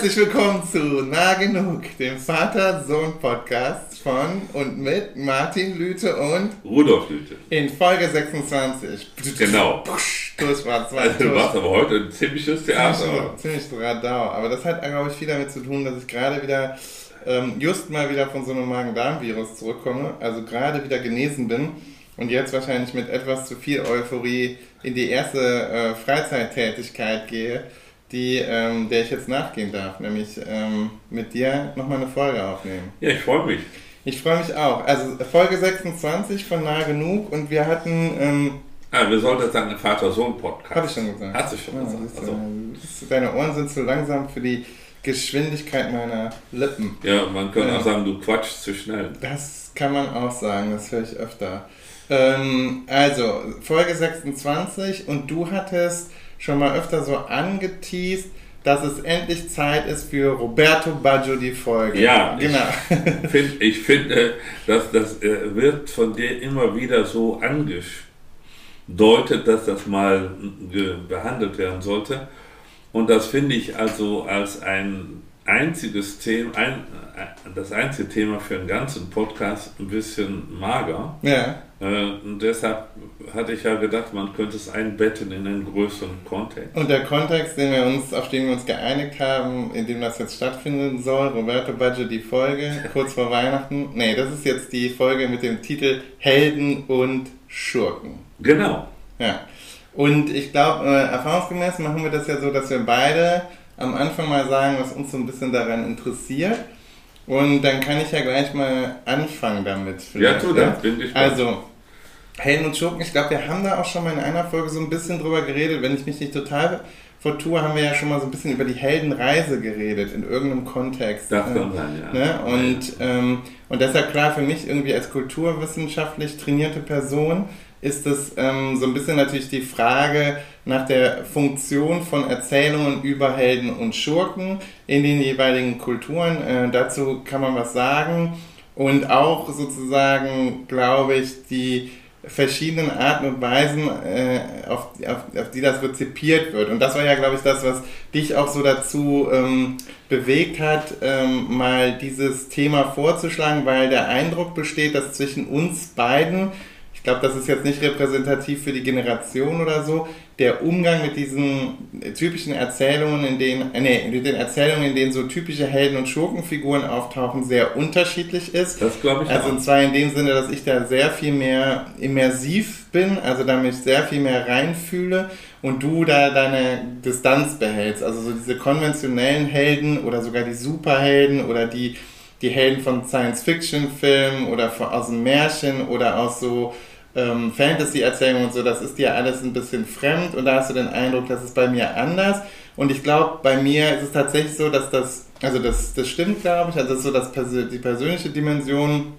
herzlich willkommen zu Nah Genug, dem Vater-Sohn-Podcast von und mit Martin Lüte und Rudolf Lüte. In Folge 26. Genau. Das war zwei also, du warst aber heute ein ziemliches Theater. Ziemlich, ziemlich Radau. Aber das hat, glaube ich, viel damit zu tun, dass ich gerade wieder, ähm, just mal wieder von so einem Magen-Darm-Virus zurückkomme, also gerade wieder genesen bin und jetzt wahrscheinlich mit etwas zu viel Euphorie in die erste äh, Freizeittätigkeit gehe die, ähm, der ich jetzt nachgehen darf, nämlich ähm, mit dir nochmal eine Folge aufnehmen. Ja, ich freue mich. Ich freue mich auch. Also Folge 26 von Nah Genug und wir hatten... Ähm, ah, wir sollten sagen, ein Vater-Sohn-Podcast. Habe ich schon gesagt. Hast du schon ja, gesagt. Also. Deine Ohren sind zu langsam für die Geschwindigkeit meiner Lippen. Ja, man könnte auch sagen, du quatschst zu schnell. Das kann man auch sagen, das höre ich öfter. Ähm, also, Folge 26 und du hattest schon mal öfter so angeteased, dass es endlich Zeit ist für Roberto Baggio die Folge. Ja, genau. Ich, find, ich finde, dass das äh, wird von dir immer wieder so angedeutet, dass das mal behandelt werden sollte. Und das finde ich also als ein einziges Thema, ein, äh, das einzige Thema für einen ganzen Podcast ein bisschen mager. Ja. Äh, und deshalb hatte ich ja gedacht, man könnte es einbetten in einen größeren Kontext. Und der Kontext, den wir uns, auf den wir uns geeinigt haben, in dem das jetzt stattfinden soll, Roberto Baggio die Folge, kurz vor Weihnachten. Nee, das ist jetzt die Folge mit dem Titel Helden und Schurken. Genau. Ja. Und ich glaube, äh, erfahrungsgemäß machen wir das ja so, dass wir beide am Anfang mal sagen, was uns so ein bisschen daran interessiert. Und dann kann ich ja gleich mal anfangen damit. Ja, tu das, bin ich Also, Helden und Schurken, ich glaube, wir haben da auch schon mal in einer Folge so ein bisschen drüber geredet. Wenn ich mich nicht total vertue, haben wir ja schon mal so ein bisschen über die Heldenreise geredet, in irgendeinem Kontext. Das kann sein, ja. Ne? Und, ähm, und deshalb klar für mich irgendwie als kulturwissenschaftlich trainierte Person ist es ähm, so ein bisschen natürlich die Frage nach der Funktion von Erzählungen über Helden und Schurken in den jeweiligen Kulturen. Äh, dazu kann man was sagen. Und auch sozusagen, glaube ich, die verschiedenen Arten und Weisen, äh, auf, auf, auf, die das rezipiert wird. Und das war ja, glaube ich, das, was dich auch so dazu ähm, bewegt hat, ähm, mal dieses Thema vorzuschlagen, weil der Eindruck besteht, dass zwischen uns beiden glaube, das ist jetzt nicht repräsentativ für die Generation oder so, der Umgang mit diesen typischen Erzählungen, in denen, äh, nee, mit den Erzählungen, in denen so typische Helden- und Schurkenfiguren auftauchen, sehr unterschiedlich ist. Das glaube ich Also auch. und zwar in dem Sinne, dass ich da sehr viel mehr immersiv bin, also da mich sehr viel mehr reinfühle und du da deine Distanz behältst. Also so diese konventionellen Helden oder sogar die Superhelden oder die die Helden von Science-Fiction-Filmen oder aus dem Märchen oder aus so ähm, Fantasy-Erzählungen und so, das ist dir alles ein bisschen fremd und da hast du den Eindruck, das ist bei mir anders. Und ich glaube, bei mir ist es tatsächlich so, dass das, also das, das stimmt, glaube ich, also das ist so das, die persönliche Dimension,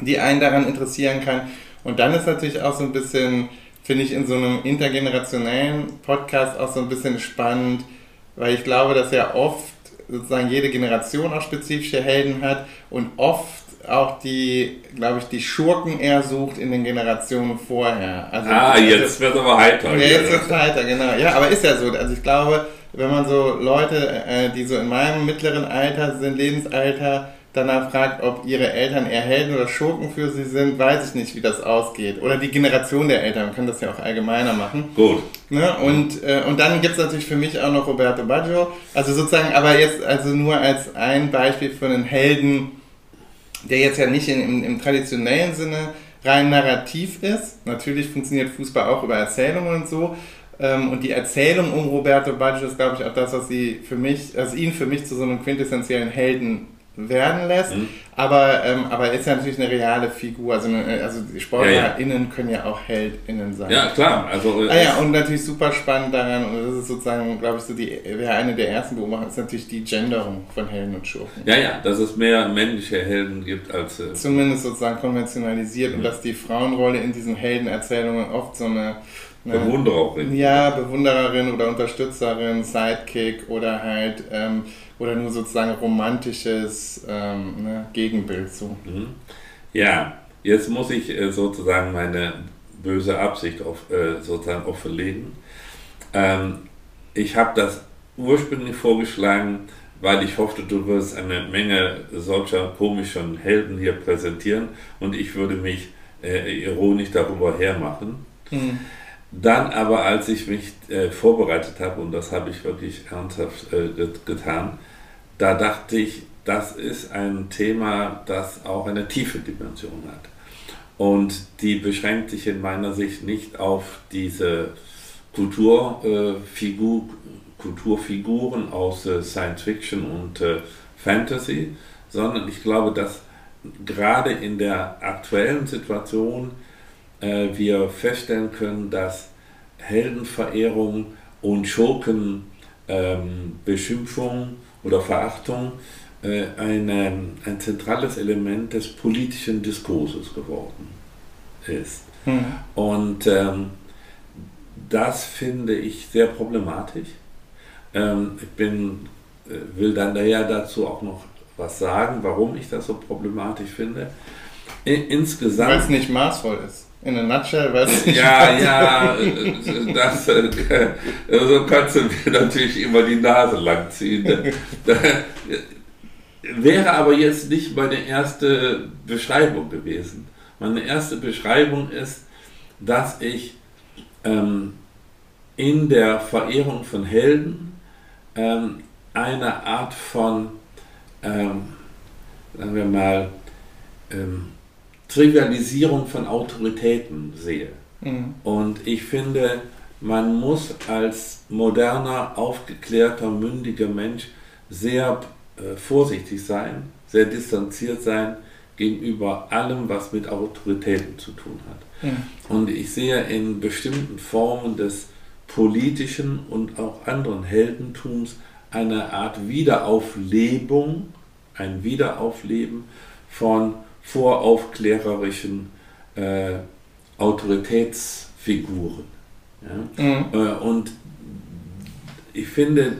die einen daran interessieren kann. Und dann ist natürlich auch so ein bisschen, finde ich, in so einem intergenerationellen Podcast auch so ein bisschen spannend, weil ich glaube, dass ja oft sozusagen jede Generation auch spezifische Helden hat und oft auch die, glaube ich, die Schurken eher sucht in den Generationen vorher. Also, ah, jetzt wird aber heiter. Ja, jetzt wird heiter, genau. Ja, aber ist ja so. Also ich glaube, wenn man so Leute, äh, die so in meinem mittleren Alter sind, Lebensalter, danach fragt, ob ihre Eltern eher Helden oder Schurken für sie sind, weiß ich nicht, wie das ausgeht. Oder die Generation der Eltern, man kann das ja auch allgemeiner machen. Gut. Ne? Und, äh, und dann gibt es natürlich für mich auch noch Roberto Baggio. Also sozusagen, aber jetzt also nur als ein Beispiel für einen Helden, der jetzt ja nicht in, im, im traditionellen Sinne rein narrativ ist. Natürlich funktioniert Fußball auch über Erzählungen und so. Ähm, und die Erzählung um Roberto Baggio ist, glaube ich, auch das, was sie für mich, also ihn für mich zu so einem quintessentiellen Helden werden lässt. Mhm. Aber, ähm, aber er ist ja natürlich eine reale Figur. Also, eine, also SportlerInnen ja, ja. können ja auch HeldInnen sein. Ja, klar. Also, äh, ah, ja, und natürlich super spannend daran, und das ist sozusagen, glaube ich, so die, wäre eine der ersten Beobachtungen, ist natürlich die Genderung von Helden und Schurken. Ja, ja, dass es mehr männliche Helden gibt als. Äh, Zumindest sozusagen konventionalisiert mhm. und dass die Frauenrolle in diesen Heldenerzählungen oft so eine. Eine Bewundererin. Ja, Bewundererin oder Unterstützerin, Sidekick oder halt. Ähm, oder nur sozusagen romantisches ähm, ne, Gegenbild zu. Mhm. Ja, jetzt muss ich äh, sozusagen meine böse Absicht auf, äh, sozusagen offenlegen. Ähm, ich habe das ursprünglich vorgeschlagen, weil ich hoffte, du wirst eine Menge solcher komischen Helden hier präsentieren und ich würde mich äh, ironisch darüber hermachen. Mhm. Dann aber, als ich mich äh, vorbereitet habe, und das habe ich wirklich ernsthaft äh, getan, da dachte ich, das ist ein Thema, das auch eine tiefe Dimension hat. Und die beschränkt sich in meiner Sicht nicht auf diese Kulturfigur, Kulturfiguren aus äh, Science Fiction und äh, Fantasy, sondern ich glaube, dass gerade in der aktuellen Situation äh, wir feststellen können, dass Heldenverehrung und Schurkenbeschimpfung ähm, oder Verachtung äh, eine, ein zentrales Element des politischen Diskurses geworden ist. Mhm. Und ähm, das finde ich sehr problematisch. Ähm, ich bin, äh, will dann daher dazu auch noch was sagen, warum ich das so problematisch finde. Insgesamt. Weil es nicht maßvoll ist. In a nutshell, weil es nicht Ja, ja, äh, das, äh, so kannst du mir natürlich immer die Nase lang ziehen. wäre aber jetzt nicht meine erste Beschreibung gewesen. Meine erste Beschreibung ist, dass ich ähm, in der Verehrung von Helden ähm, eine Art von, ähm, sagen wir mal, ähm, Trivialisierung von Autoritäten sehe. Mhm. Und ich finde, man muss als moderner, aufgeklärter, mündiger Mensch sehr äh, vorsichtig sein, sehr distanziert sein gegenüber allem, was mit Autoritäten zu tun hat. Mhm. Und ich sehe in bestimmten Formen des politischen und auch anderen Heldentums eine Art Wiederauflebung, ein Wiederaufleben von voraufklärerischen äh, Autoritätsfiguren. Ja? Mhm. Äh, und ich finde,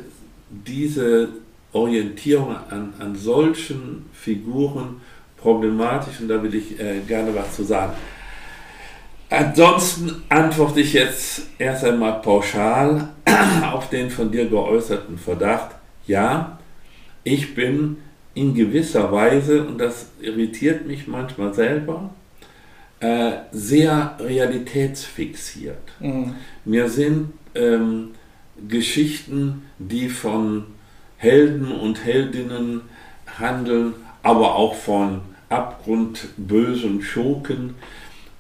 diese Orientierung an, an solchen Figuren problematisch und da will ich äh, gerne was zu sagen. Ansonsten antworte ich jetzt erst einmal pauschal auf den von dir geäußerten Verdacht. Ja, ich bin in gewisser Weise, und das irritiert mich manchmal selber, äh, sehr realitätsfixiert. Mhm. Mir sind ähm, Geschichten, die von Helden und Heldinnen handeln, aber auch von abgrundbösen Schurken,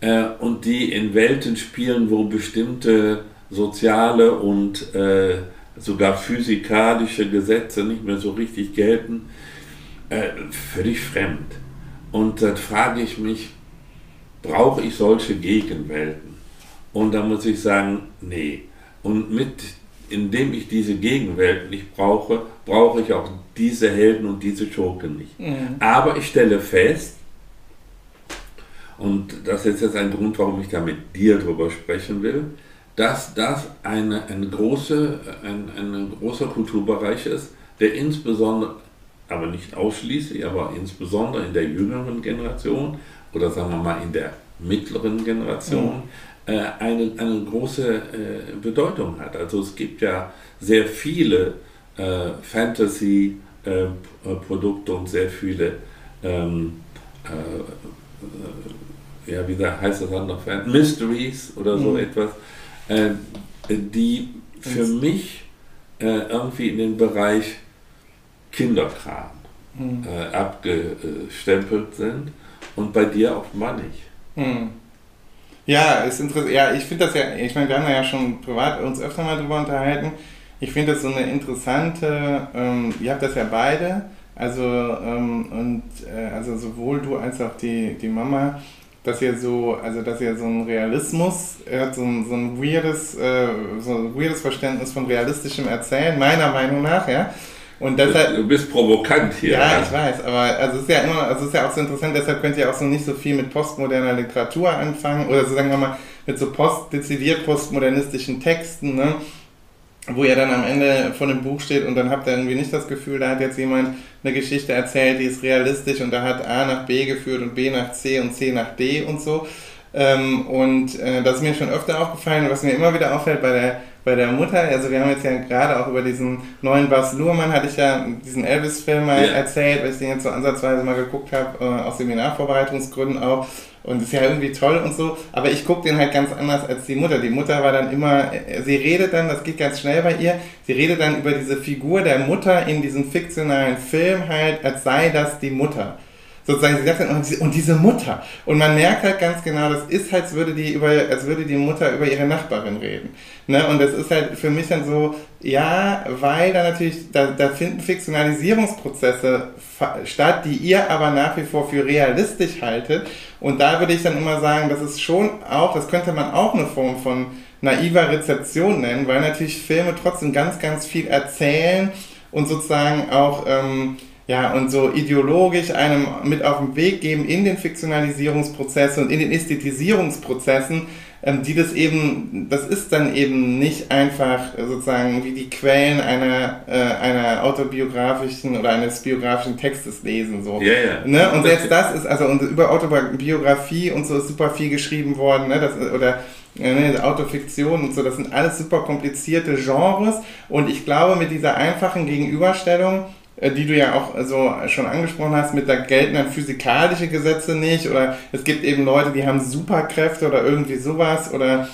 äh, und die in Welten spielen, wo bestimmte soziale und äh, sogar physikalische Gesetze nicht mehr so richtig gelten, äh, völlig fremd. Und dann frage ich mich, brauche ich solche Gegenwelten? Und da muss ich sagen, nee. Und mit, indem ich diese Gegenwelten nicht brauche, brauche ich auch diese Helden und diese Schurken nicht. Mhm. Aber ich stelle fest, und das ist jetzt ein Grund, warum ich da mit dir drüber sprechen will, dass das eine, eine große, ein, ein großer Kulturbereich ist, der insbesondere, aber nicht ausschließlich, aber insbesondere in der jüngeren Generation oder sagen wir mal in der mittleren Generation mhm. äh, eine, eine große äh, Bedeutung hat. Also es gibt ja sehr viele äh, Fantasy-Produkte und sehr viele ähm, äh, ja, wie heißt das dann noch, Mysteries oder so mhm. etwas, die für mich irgendwie in den Bereich Kinderkram mhm. äh, abgestempelt sind und bei dir offenbar nicht. Mhm. Ja, ist interessant. Ja, ich finde das ja, ich meine, wir haben ja schon privat uns öfter mal drüber unterhalten. Ich finde das so eine interessante, ähm, ihr habt das ja beide, also, ähm, und, äh, also sowohl du als auch die, die Mama dass ihr so, also dass ihr so ein Realismus, er hat so ein, so ein weirdes, äh, so ein weirdes Verständnis von realistischem Erzählen, meiner Meinung nach, ja. Und deshalb, du bist provokant hier. Ja, ich weiß, aber also es ist ja immer, also es ist ja auch so interessant, deshalb könnt ihr auch so nicht so viel mit postmoderner Literatur anfangen oder so sagen wir mal mit so post, dezidiert postmodernistischen Texten, ne? wo ihr dann am Ende von dem Buch steht und dann habt ihr irgendwie nicht das Gefühl, da hat jetzt jemand eine Geschichte erzählt, die ist realistisch und da hat A nach B geführt und B nach C und C nach D und so. Ähm, und äh, das ist mir schon öfter aufgefallen, was mir immer wieder auffällt bei der bei der Mutter, also wir haben jetzt ja gerade auch über diesen neuen Bas Luhrmann, hatte ich ja diesen Elvis-Film mal ja. erzählt, weil ich den jetzt so ansatzweise mal geguckt habe, äh, aus Seminarvorbereitungsgründen auch. Und ist ja irgendwie toll und so, aber ich gucke den halt ganz anders als die Mutter. Die Mutter war dann immer, sie redet dann, das geht ganz schnell bei ihr, sie redet dann über diese Figur der Mutter in diesem fiktionalen Film halt, als sei das die Mutter sozusagen, sie sagt dann, und diese, und diese Mutter. Und man merkt halt ganz genau, das ist halt, als würde die, über, als würde die Mutter über ihre Nachbarin reden. Ne? Und das ist halt für mich dann so, ja, weil da natürlich, da, da finden Fiktionalisierungsprozesse statt, die ihr aber nach wie vor für realistisch haltet. Und da würde ich dann immer sagen, das ist schon auch, das könnte man auch eine Form von naiver Rezeption nennen, weil natürlich Filme trotzdem ganz, ganz viel erzählen und sozusagen auch, ähm, ja, und so ideologisch einem mit auf den Weg geben in den Fiktionalisierungsprozessen und in den Ästhetisierungsprozessen, ähm, die das eben, das ist dann eben nicht einfach sozusagen wie die Quellen einer, äh, einer autobiografischen oder eines biografischen Textes lesen, so. Ja, ja. Ne? Und selbst das ist, also und über Autobiografie und so ist super viel geschrieben worden, ne? Das, oder ne, Autofiktion und so, das sind alles super komplizierte Genres und ich glaube, mit dieser einfachen Gegenüberstellung äh, die du ja auch so schon angesprochen hast, mit da gelten dann physikalische Gesetze nicht oder es gibt eben Leute, die haben Superkräfte oder irgendwie sowas oder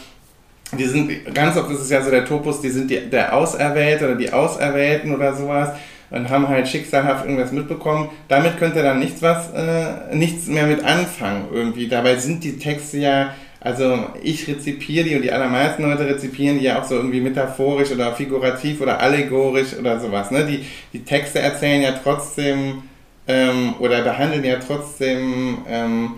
die sind, ganz oft ist es ja so der Topos, die sind die, der Auserwählte oder die Auserwählten oder sowas und haben halt schicksalhaft irgendwas mitbekommen. Damit könnte dann nichts was, äh, nichts mehr mit anfangen irgendwie. Dabei sind die Texte ja also ich rezipiere die und die allermeisten Leute rezipieren die ja auch so irgendwie metaphorisch oder figurativ oder allegorisch oder sowas. Ne? Die, die Texte erzählen ja trotzdem ähm, oder behandeln ja trotzdem ähm,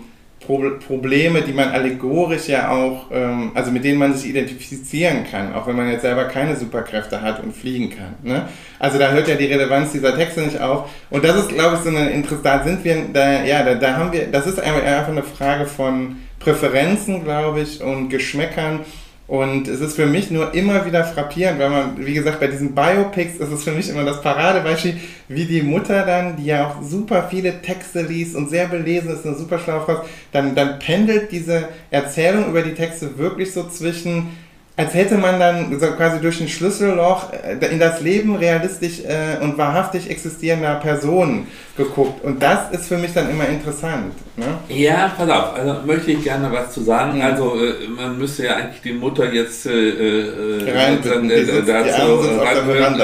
Pro Probleme, die man allegorisch ja auch, ähm, also mit denen man sich identifizieren kann, auch wenn man jetzt selber keine Superkräfte hat und fliegen kann. Ne? Also da hört ja die Relevanz dieser Texte nicht auf. Und das ist, glaube ich, so eine interessante, sind wir, da, ja, da, da haben wir, das ist einfach eine Frage von Präferenzen, glaube ich, und Geschmäckern. Und es ist für mich nur immer wieder frappierend, weil man, wie gesagt, bei diesen Biopics ist es für mich immer das Paradebeispiel, wie die Mutter dann, die ja auch super viele Texte liest und sehr belesen ist, eine super schlaue Frau, dann, dann pendelt diese Erzählung über die Texte wirklich so zwischen als hätte man dann so quasi durch ein Schlüsselloch äh, in das Leben realistisch äh, und wahrhaftig existierender Personen geguckt. Und das ist für mich dann immer interessant. Ne? Ja, pass auf, also möchte ich gerne was zu sagen. Mhm. Also äh, man müsste ja eigentlich die Mutter jetzt äh, äh Rein, dann, äh, sitzt, dazu ranhören,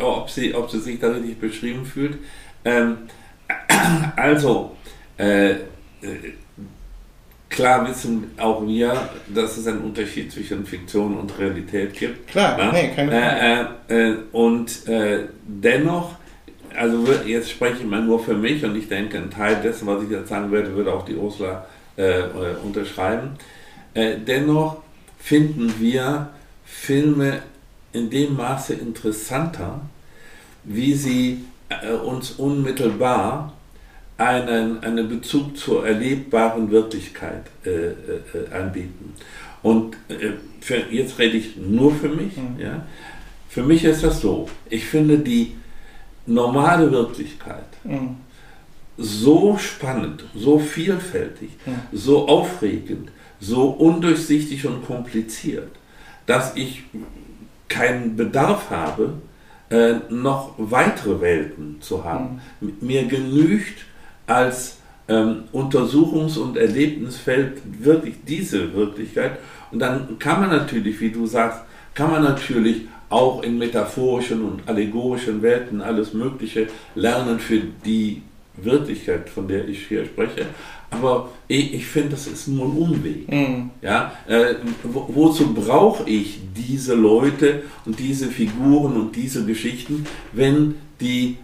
ob, sie, ob sie sich da richtig beschrieben fühlt. Ähm, also, Klar wissen auch wir, dass es einen Unterschied zwischen Fiktion und Realität gibt. Klar, ja? nee, keine Frage. Äh, äh, und äh, dennoch, also jetzt spreche ich mal nur für mich und ich denke, ein Teil dessen, was ich jetzt sagen werde, würde auch die Ursula äh, äh, unterschreiben. Äh, dennoch finden wir Filme in dem Maße interessanter, wie sie uns unmittelbar einen, einen Bezug zur erlebbaren Wirklichkeit äh, äh, anbieten. Und äh, für, jetzt rede ich nur für mich. Mhm. Ja? Für mich ist das so, ich finde die normale Wirklichkeit mhm. so spannend, so vielfältig, mhm. so aufregend, so undurchsichtig und kompliziert, dass ich keinen Bedarf habe, äh, noch weitere Welten zu haben. Mhm. Mir genügt als ähm, Untersuchungs- und Erlebnisfeld wirklich diese Wirklichkeit. Und dann kann man natürlich, wie du sagst, kann man natürlich auch in metaphorischen und allegorischen Welten alles Mögliche lernen für die Wirklichkeit, von der ich hier spreche. Aber ich, ich finde, das ist nur ein Umweg. Mhm. Ja? Äh, wo, wozu brauche ich diese Leute und diese Figuren und diese Geschichten, wenn die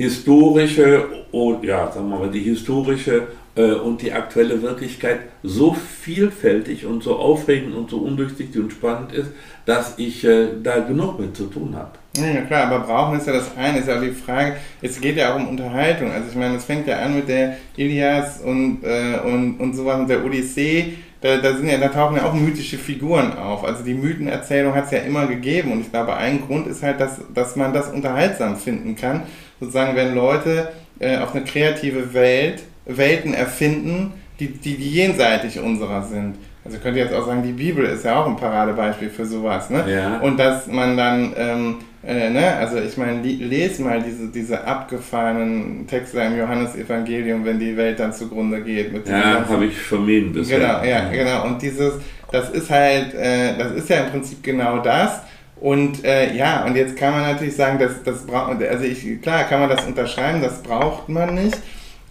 historische und ja, sagen wir mal, die historische äh, und die aktuelle Wirklichkeit so vielfältig und so aufregend und so undurchsichtig und spannend ist, dass ich äh, da genug mit zu tun habe. Ja klar, aber brauchen ist ja das eine, ist ja auch die Frage, es geht ja auch um Unterhaltung. Also ich meine, es fängt ja an mit der Ilias und, äh, und, und sowas und der Odyssee. Da, da, sind ja, da tauchen ja auch mythische Figuren auf. Also die Mythenerzählung hat es ja immer gegeben und ich glaube, ein Grund ist halt, dass, dass man das unterhaltsam finden kann. Sozusagen, wenn Leute äh, auf eine kreative Welt, Welten erfinden, die, die, die jenseitig unserer sind. Also könnt ihr jetzt auch sagen, die Bibel ist ja auch ein Paradebeispiel für sowas, ne? Ja. Und dass man dann, ähm, äh, ne, also ich meine, lese mal diese, diese abgefahrenen Texte im Johannesevangelium, wenn die Welt dann zugrunde geht. Mit ja, habe ich vermieden bisher. Genau, ja, genau. Und dieses, das ist halt, äh, das ist ja im Prinzip genau das. Und äh, ja, und jetzt kann man natürlich sagen, das, das braucht, also ich, klar kann man das unterschreiben, das braucht man nicht.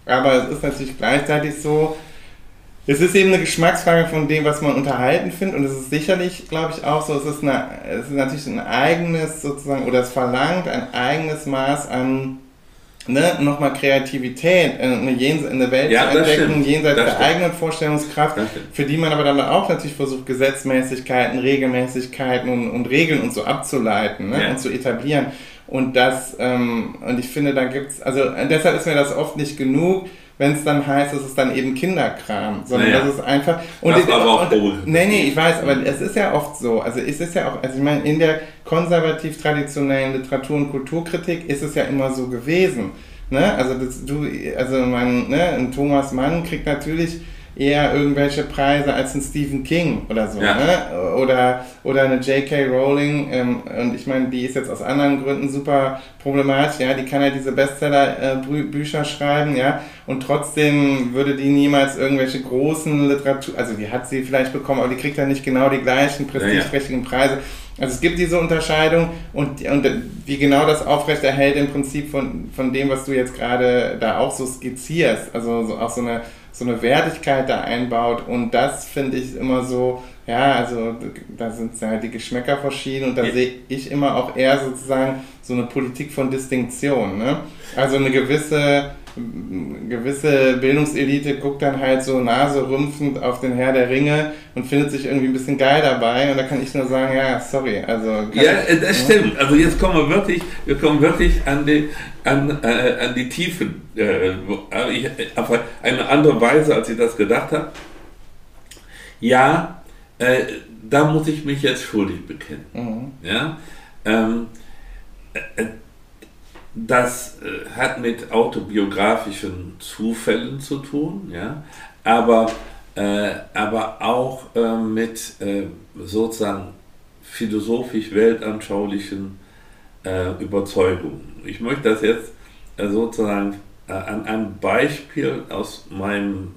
Aber es ist natürlich gleichzeitig so, es ist eben eine Geschmacksfrage von dem, was man unterhalten findet. Und es ist sicherlich, glaube ich, auch so, es ist, eine, es ist natürlich ein eigenes sozusagen, oder es verlangt ein eigenes Maß an ne, nochmal Kreativität, äh, eine, Jens eine Welt Ja, zu entdecken, stimmt. jenseits Das der stimmt. eigenen Vorstellungskraft, für die man aber dann auch natürlich versucht, Gesetzmäßigkeiten, Regelmäßigkeiten und, und Regeln und so abzuleiten ne, Ja. und zu etablieren. Und das, ähm, und ich finde, da gibt's, also deshalb ist mir das oft nicht genug, wenn es dann heißt, es ist dann eben Kinderkram, sondern Naja. das ist einfach. Und Das war aber auch und. Nee, nee, ich weiß, aber es ist ja oft so. Also es ist ja auch, also ich meine, in der konservativ-traditionellen Literatur- und Kulturkritik ist es ja immer so gewesen. Ne? Also das, du, also man, ne, ein Thomas Mann kriegt natürlich eher irgendwelche Preise als ein Stephen King oder so, Ja. ne? Oder, oder eine J.K. Rowling, ähm, und ich meine, die ist jetzt aus anderen Gründen super problematisch, ja, die kann ja diese Bestseller-Bücher schreiben, ja, und trotzdem würde die niemals irgendwelche großen Literatur, also die hat sie vielleicht bekommen, aber die kriegt ja nicht genau die gleichen prestigeträchtigen Preise. Also es gibt diese Unterscheidung und, und wie genau das aufrechterhält im Prinzip von, von dem, was du jetzt gerade da auch so skizzierst, also so, auch so eine, so eine Wertigkeit da einbaut und das finde ich immer so, ja, also da sind ja die Geschmäcker verschieden und da Ja. sehe ich immer auch eher sozusagen so eine Politik von Distinktion, ne? Also eine gewisse gewisse Bildungselite guckt dann halt so naserümpfend auf den Herr der Ringe und findet sich irgendwie ein bisschen geil dabei und da kann ich nur sagen, ja, sorry, also Ja, ich- äh, das stimmt. Also jetzt kommen wir wirklich, wir kommen wirklich an die, an, äh, an die Tiefen. Äh, ich, auf eine andere Weise, als ich das gedacht habe. Ja, äh, da muss ich mich jetzt schuldig bekennen. Mhm. Ja? Ähm, äh, das äh, hat mit autobiografischen Zufällen zu tun, ja? aber, äh, aber auch äh, mit äh, sozusagen philosophisch-weltanschaulichen äh, Überzeugungen. Ich möchte das jetzt äh, sozusagen an einem Beispiel aus meinem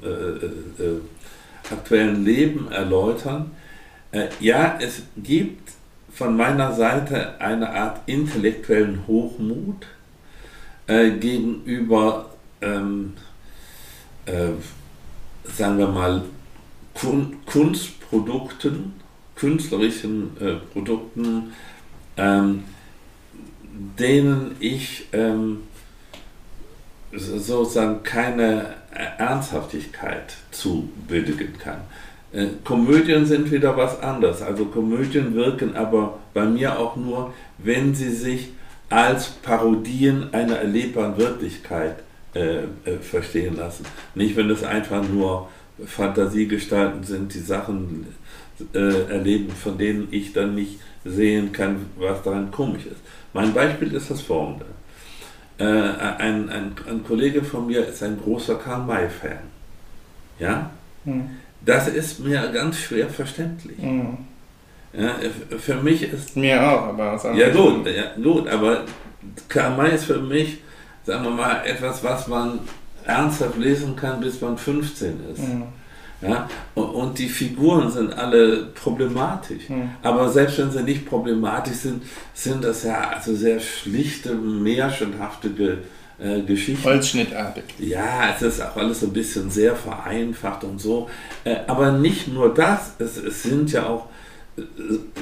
aktuellen Leben erläutern. Ja, es gibt von meiner Seite eine Art intellektuellen Hochmut äh, gegenüber, ähm, äh, sagen wir mal, Kun Kunstprodukten, künstlerischen äh, Produkten, ähm, denen ich ähm, so- sozusagen keine Ernsthaftigkeit zubilligen kann. Äh, Komödien sind wieder was anderes. Also Komödien wirken aber bei mir auch nur, wenn sie sich als Parodien einer erlebbaren Wirklichkeit äh, äh, verstehen lassen. Nicht, wenn es einfach nur Fantasiegestalten sind, die Sachen äh, erleben, von denen ich dann nicht sehen kann, was daran komisch ist. Mein Beispiel ist das folgende. Äh, ein, ein, ein Kollege von mir ist ein großer Karl-May-Fan. Ja? Mhm. Das ist mir ganz schwer verständlich. Mhm. Ja, für mich ist. Mir auch, aber aus Ja, anderen gut, ja, gut, aber Karl May ist für mich, sagen wir mal, etwas, was man ernsthaft lesen kann, bis man 15 ist. Mhm. Ja? Und, die Figuren sind alle problematisch. Mhm. Aber selbst wenn sie nicht problematisch sind, sind das ja also sehr schlichte, märchenhafte Ge äh, Geschichten. Holzschnittartig. Ja, es ist auch alles so ein bisschen sehr vereinfacht und so. Äh, aber nicht nur das, es, es sind ja auch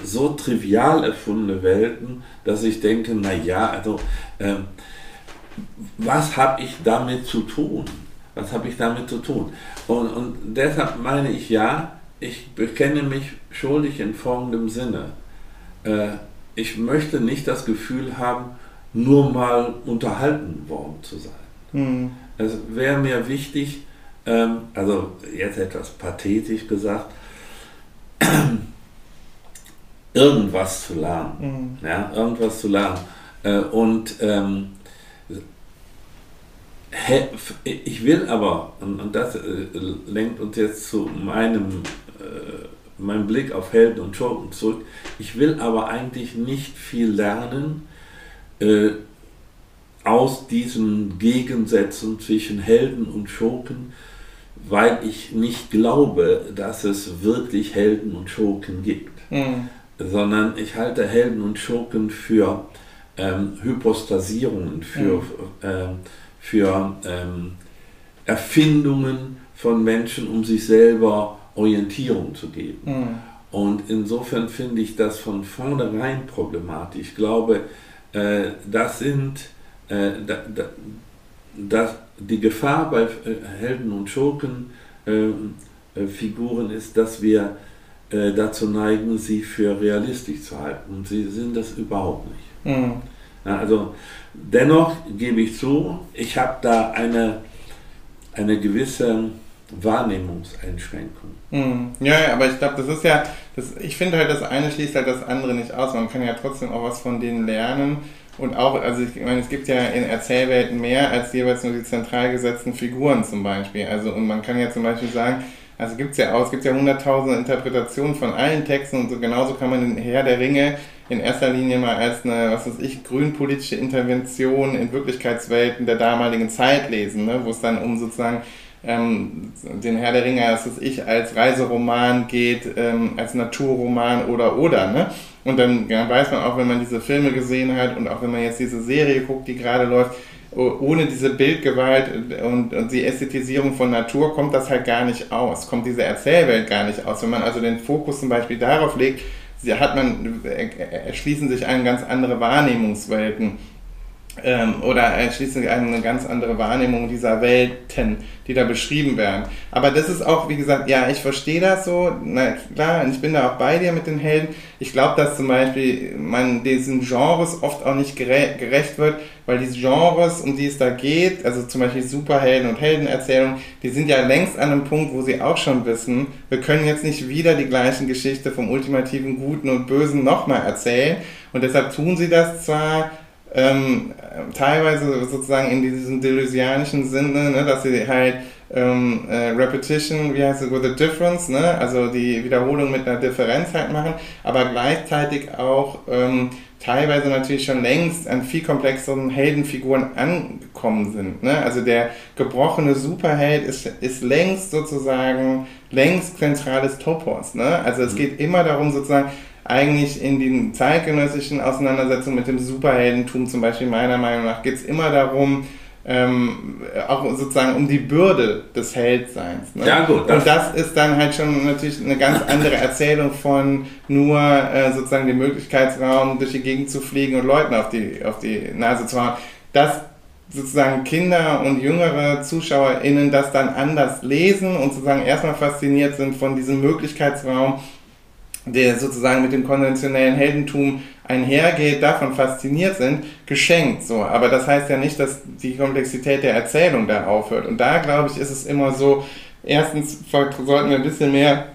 so trivial erfundene Welten, dass ich denke, naja, also ähm, was habe ich damit zu tun? Was habe ich damit zu tun? Und, und deshalb meine ich ja, ich bekenne mich schuldig in folgendem Sinne. Äh, ich möchte nicht das Gefühl haben, nur mal unterhalten worden zu sein. Mhm. Es wäre mir wichtig, ähm, also jetzt etwas pathetisch gesagt, irgendwas zu lernen. Mhm. Ja, irgendwas zu lernen. Äh, und ähm, ich will aber, und das äh, lenkt uns jetzt zu meinem, äh, meinem Blick auf Helden und Schurken zurück, ich will aber eigentlich nicht viel lernen aus diesen Gegensätzen zwischen Helden und Schurken, weil ich nicht glaube, dass es wirklich Helden und Schurken gibt. Mhm. Sondern ich halte Helden und Schurken für ähm, Hypostasierungen, für, mhm. ähm, für ähm, Erfindungen von Menschen, um sich selber Orientierung zu geben. Mhm. Und insofern finde ich das von vornherein problematisch. Ich glaube, äh, das sind äh, da, da, das, die Gefahr bei äh, Helden und Schurken ähm, äh, Figuren ist, dass wir äh, dazu neigen, sie für realistisch zu halten. Und sie sind das überhaupt nicht. Mhm. Ja, also dennoch gebe ich zu, ich habe da eine, eine gewisse Wahrnehmungseinschränkung. Mhm. Ja, ja, aber ich glaube, das ist ja, das, ich finde halt, das eine schließt halt das andere nicht aus. Man kann ja trotzdem auch was von denen lernen. Und auch, also ich meine, es gibt ja in Erzählwelten mehr als jeweils nur die zentral gesetzten Figuren zum Beispiel. Also, und man kann ja zum Beispiel sagen, also gibt es ja auch, es gibt ja hunderttausende Interpretationen von allen Texten und so genauso kann man den Herr der Ringe in erster Linie mal als eine, was weiß ich, grünpolitische Intervention in Wirklichkeitswelten der damaligen Zeit lesen, ne? wo es dann um sozusagen ähm, den Herr der Ringe, was weiß ich, als Reiseroman geht, ähm, als Naturroman oder oder, ne? Und dann ja, weiß man auch, wenn man diese Filme gesehen hat und auch wenn man jetzt diese Serie guckt, die gerade läuft, ohne diese Bildgewalt und, und, die Ästhetisierung von Natur kommt das halt gar nicht aus, kommt diese Erzählwelt gar nicht aus. Wenn man also den Fokus zum Beispiel darauf legt, hat man, erschließen sich einem ganz andere Wahrnehmungswelten ähm, oder erschließen eine ganz andere Wahrnehmung dieser Welten, die da beschrieben werden. Aber das ist auch, wie gesagt, ja, ich verstehe das so, na klar, ich bin da auch bei dir mit den Helden. Ich glaube, dass zum Beispiel man diesen Genres oft auch nicht gerecht wird, weil diese Genres, um die es da geht, also zum Beispiel Superhelden und Heldenerzählungen, die sind ja längst an einem Punkt, wo sie auch schon wissen, wir können jetzt nicht wieder die gleichen Geschichte vom ultimativen Guten und Bösen nochmal erzählen. Und deshalb tun sie das zwar, ähm, teilweise sozusagen in diesem delusianischen Sinne, ne, dass sie halt ähm, äh, Repetition, wie heißt es, with a difference, ne, also die Wiederholung mit einer Differenz halt machen, aber gleichzeitig auch ähm, teilweise natürlich schon längst an viel komplexeren Heldenfiguren angekommen sind. Ne? Also der gebrochene Superheld ist, ist längst sozusagen längst zentrales Topos. Ne? Also es mhm. geht immer darum sozusagen, eigentlich in den zeitgenössischen Auseinandersetzungen mit dem Superheldentum zum Beispiel meiner Meinung nach geht es immer darum, ähm, auch sozusagen um die Bürde des Heldseins. Ne? Ja, gut. Das und das ist dann halt schon natürlich eine ganz andere Erzählung von nur äh, sozusagen dem Möglichkeitsraum, durch die Gegend zu fliegen und Leuten auf die, auf die Nase zu hauen. Dass sozusagen Kinder und jüngere ZuschauerInnen das dann anders lesen und sozusagen erstmal fasziniert sind von diesem Möglichkeitsraum, der sozusagen mit dem konventionellen Heldentum einhergeht, davon fasziniert sind, geschenkt. So. Aber das heißt ja nicht, dass die Komplexität der Erzählung da aufhört. Und da, glaube ich, ist es immer so, erstens sollten wir ein bisschen mehr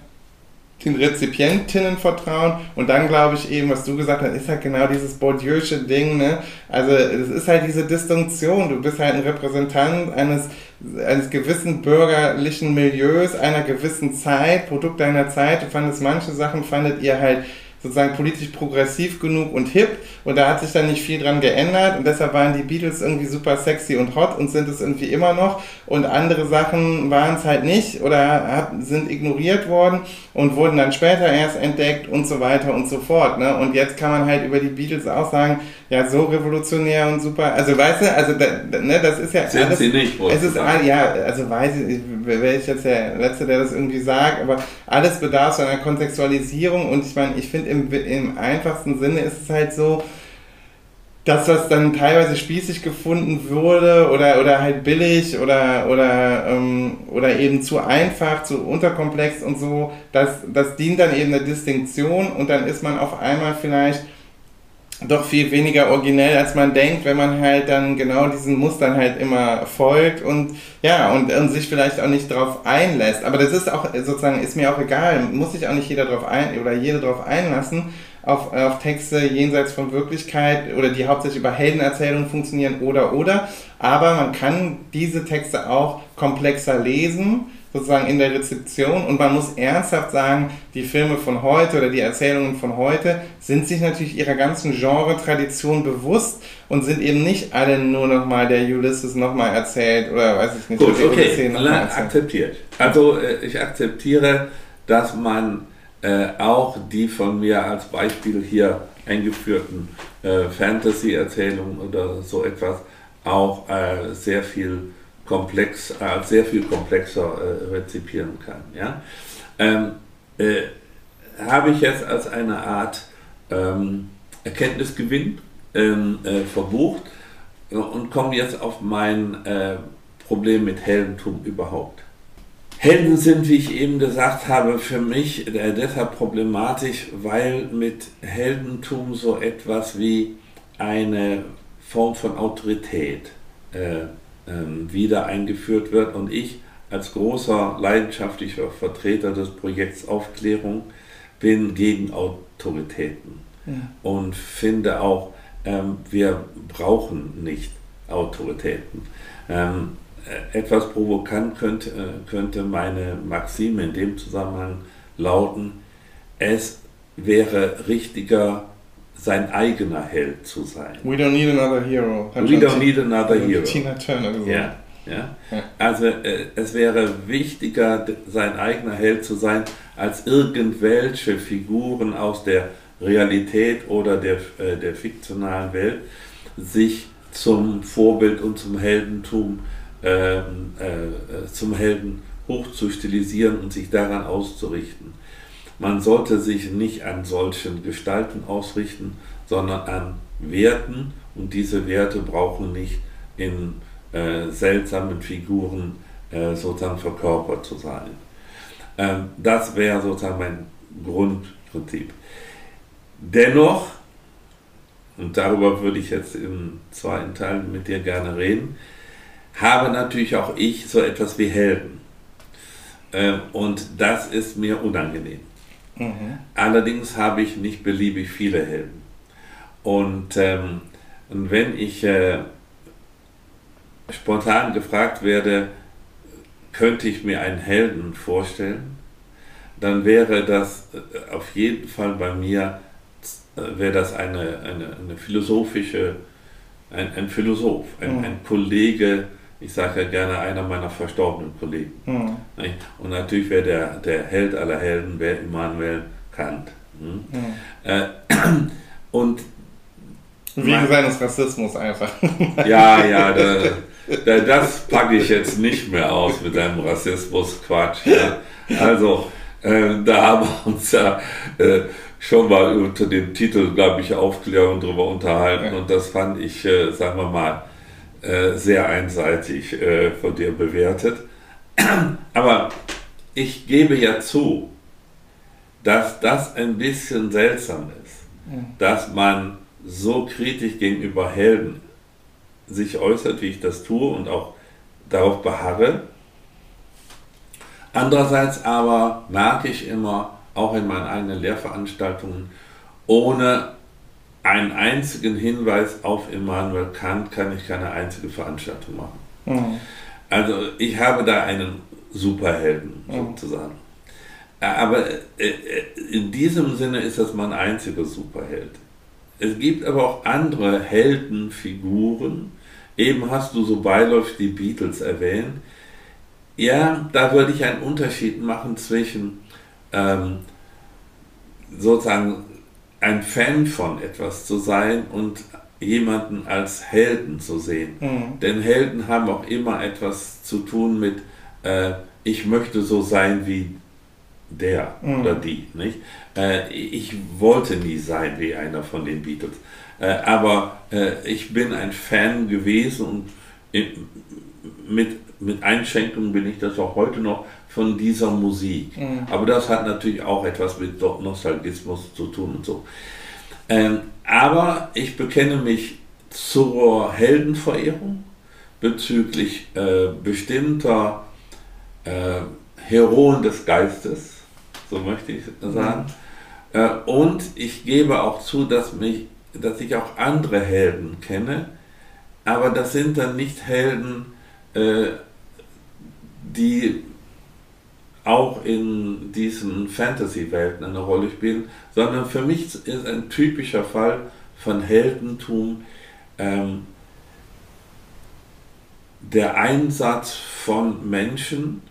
den Rezipientinnen vertrauen. Und dann glaube ich eben, was du gesagt hast, ist halt genau dieses Bourdieu'sche Ding, ne? Also es ist halt diese Distinktion, du bist halt ein Repräsentant eines, eines gewissen bürgerlichen Milieus, einer gewissen Zeit, Produkt deiner Zeit, du fandest manche Sachen, fandet ihr halt sozusagen politisch progressiv genug und hip und da hat sich dann nicht viel dran geändert und deshalb waren die Beatles irgendwie super sexy und hot und sind es irgendwie immer noch und andere Sachen waren es halt nicht oder sind ignoriert worden und wurden dann später erst entdeckt und so weiter und so fort. Ne? Und jetzt kann man halt über die Beatles auch sagen, ja, so revolutionär und super, also weißt du, also da, ne, das ist ja sind alles, sie nicht, es ist, ja, also weiß ich, wäre ich jetzt der Letzte, der das irgendwie sagt, aber alles bedarf so einer Kontextualisierung und ich meine, ich finde im, im einfachsten Sinne ist es halt so, das, was dann teilweise spießig gefunden wurde oder, oder halt billig oder, oder, ähm, oder eben zu einfach, zu unterkomplex und so, das, das dient dann eben der Distinktion und dann ist man auf einmal vielleicht doch viel weniger originell, als man denkt, wenn man halt dann genau diesen Mustern halt immer folgt und ja, und, und sich vielleicht auch nicht drauf einlässt. Aber das ist auch sozusagen, ist mir auch egal, muss sich auch nicht jeder drauf ein oder jede drauf einlassen. auf, auf Texte jenseits von Wirklichkeit oder die hauptsächlich über Heldenerzählungen funktionieren oder oder. Aber man kann diese Texte auch komplexer lesen sozusagen in der Rezeption und man muss ernsthaft sagen, die Filme von heute oder die Erzählungen von heute sind sich natürlich ihrer ganzen Genre-Tradition bewusst und sind eben nicht alle nur nochmal der Ulysses nochmal erzählt oder weiß ich nicht. Gut, okay, akzeptiert. Also äh, ich akzeptiere, dass man äh, auch die von mir als Beispiel hier eingeführten äh, Fantasy-Erzählungen oder so etwas auch äh, sehr viel komplex, äh, sehr viel komplexer äh, rezipieren kann. Ja? Ähm, äh, habe ich jetzt als eine Art ähm, Erkenntnisgewinn ähm, äh, verbucht und komme jetzt auf mein äh, Problem mit Heldentum überhaupt. Helden sind, wie ich eben gesagt habe, für mich äh, deshalb problematisch, weil mit Heldentum so etwas wie eine Form von Autorität äh, ähm, wieder eingeführt wird. Und ich als großer leidenschaftlicher Vertreter des Projekts Aufklärung bin gegen Autoritäten ja. und finde auch, ähm, wir brauchen nicht Autoritäten. Ähm, äh, etwas provokant könnte, äh, könnte meine Maxime in dem Zusammenhang lauten, es wäre richtiger, sein eigener Held zu sein. We don't need another hero. Hat We don't need another hero. Tina Turner gesagt. Ja, ja. ja. Also äh, es wäre wichtiger, sein eigener Held zu sein, als irgendwelche Figuren aus der Realität oder der, äh, der fiktionalen Welt sich zum Vorbild und zum Heldentum, äh, äh, zum Helden hochzustilisieren und sich daran auszurichten. Man sollte sich nicht an solchen Gestalten ausrichten, sondern an Werten und diese Werte brauchen nicht in äh, seltsamen Figuren äh, sozusagen verkörpert zu sein. Ähm, das wäre sozusagen mein Grundprinzip. Dennoch, und darüber würde ich jetzt im zweiten Teil mit dir gerne reden, habe natürlich auch ich so etwas wie Helden. Ähm, und das ist mir unangenehm. Mhm. Allerdings habe ich nicht beliebig viele Helden. Und, ähm, und wenn ich äh, spontan gefragt werde, könnte ich mir einen Helden vorstellen, dann wäre das äh, auf jeden Fall bei mir, äh, wäre das eine, eine, eine philosophische, ein, ein Philosoph, ein, mhm. ein Kollege, ich sage ja gerne einer meiner verstorbenen Kollegen. Mhm. Und natürlich wäre der, der Held aller Helden, wäre Immanuel Kant. Mhm. Äh, und Wegen seines Rassismus einfach. Ja, ja, da, da, das packe ich jetzt nicht mehr aus mit deinem Rassismus-Quatsch. Ja. Also, äh, da haben wir uns ja äh, schon mal unter dem Titel, glaube ich, Aufklärung darüber unterhalten ja. und das fand ich, äh, sagen wir mal, äh, sehr einseitig äh, von dir bewertet. Aber ich gebe ja zu, dass das ein bisschen seltsam ist, ja. dass man so kritisch gegenüber Helden sich äußert, wie ich das tue und auch darauf beharre. Andererseits aber merke ich immer, auch in meinen eigenen Lehrveranstaltungen, ohne einen einzigen Hinweis auf Immanuel Kant kann ich keine einzige Veranstaltung machen. Mhm. Also ich habe da einen Superhelden mhm. sozusagen. Aber äh, äh, in diesem Sinne ist das mein einziger Superheld. Es gibt aber auch andere Heldenfiguren. Eben hast du so beiläufig die Beatles erwähnt. Ja, da würde ich einen Unterschied machen zwischen ähm, sozusagen ein Fan von etwas zu sein und jemanden als Helden zu sehen. Mhm. Denn Helden haben auch immer etwas zu tun mit, äh, ich möchte so sein wie der mhm. oder die. Nicht? Äh, ich wollte nie sein wie einer von den Beatles. Äh, aber äh, ich bin ein Fan gewesen und in, mit, mit Einschränkungen bin ich das auch heute noch von dieser Musik. Mhm. Aber das hat natürlich auch etwas mit Nostalgismus zu tun und so. Ähm, aber ich bekenne mich zur Heldenverehrung bezüglich äh, bestimmter äh, Heroen des Geistes, so möchte ich sagen. Äh, und ich gebe auch zu, dass, mich, dass ich auch andere Helden kenne, aber das sind dann nicht Helden, äh, die auch in diesen Fantasy-Welten eine Rolle spielen, sondern für mich ist ein typischer Fall von Heldentum ähm, der Einsatz von Menschen,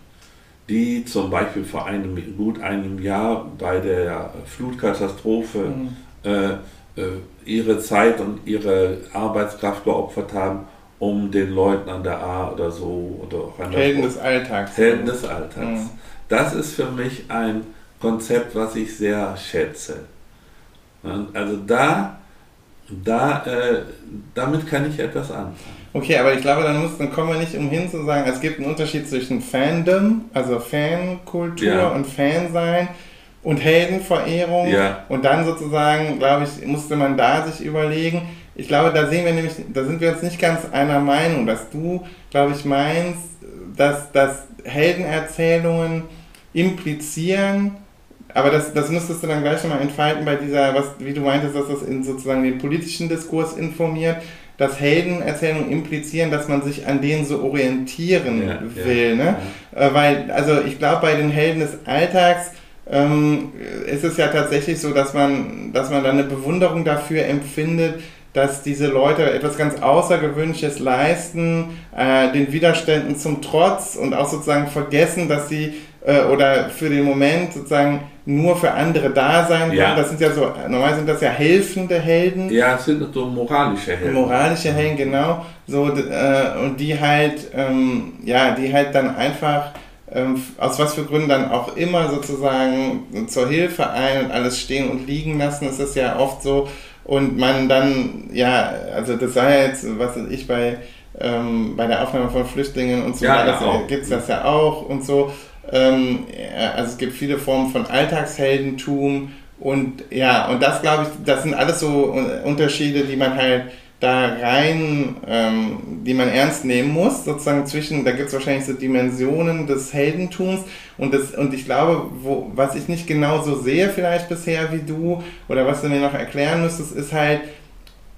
die zum Beispiel vor einem gut einem Jahr bei der Flutkatastrophe mhm. äh, äh, ihre Zeit und ihre Arbeitskraft geopfert haben, um den Leuten an der A oder so oder auch an der Helden des Alltags. Helden des Alltags. Mhm. Das ist für mich ein Konzept, was ich sehr schätze. Also da, da, äh, damit kann ich etwas anfangen. Okay, aber ich glaube, dann, muss, dann kommen wir nicht umhin zu sagen, es gibt einen Unterschied zwischen Fandom, also Fankultur ja. und Fansein und Heldenverehrung. Ja. Und dann sozusagen, glaube ich, musste man da sich überlegen. Ich glaube, da sehen wir nämlich, da sind wir uns nicht ganz einer Meinung, dass du, glaube ich, meinst, dass, dass Heldenerzählungen implizieren, aber das, das müsstest du dann gleich nochmal entfalten bei dieser, was, wie du meintest, dass das in sozusagen den politischen Diskurs informiert, dass Heldenerzählungen implizieren, dass man sich an denen so orientieren ja, will. Ja, ne? Ja. Äh, weil, also ich glaube, bei den Helden des Alltags ähm, ist es ja tatsächlich so, dass man, dass man dann eine Bewunderung dafür empfindet, dass diese Leute etwas ganz Außergewöhnliches leisten, äh, den Widerständen zum Trotz und auch sozusagen vergessen, dass sie äh, oder für den Moment sozusagen nur für andere da sein ja. Das sind ja so, normal sind das ja helfende Helden. Ja, es sind so moralische Helden. Moralische Helden, genau. So, äh, und die halt, ähm, ja, die halt dann einfach ähm, aus was für Gründen dann auch immer sozusagen zur Hilfe ein und alles stehen und liegen lassen. Es ist ja oft so, und man dann, ja, also das sei jetzt, was ich bei, ähm, bei der Aufnahme von Flüchtlingen und so, ja, das ja, gibt es das ja auch und so. Ähm, also es gibt viele Formen von Alltagsheldentum und ja, und das glaube ich, das sind alles so Unterschiede, die man halt da rein, ähm, die man ernst nehmen muss, sozusagen zwischen, da gibt es wahrscheinlich so Dimensionen des Heldentums und, das, und ich glaube, wo, was ich nicht genauso sehe vielleicht bisher wie du oder was du mir noch erklären müsstest, ist halt,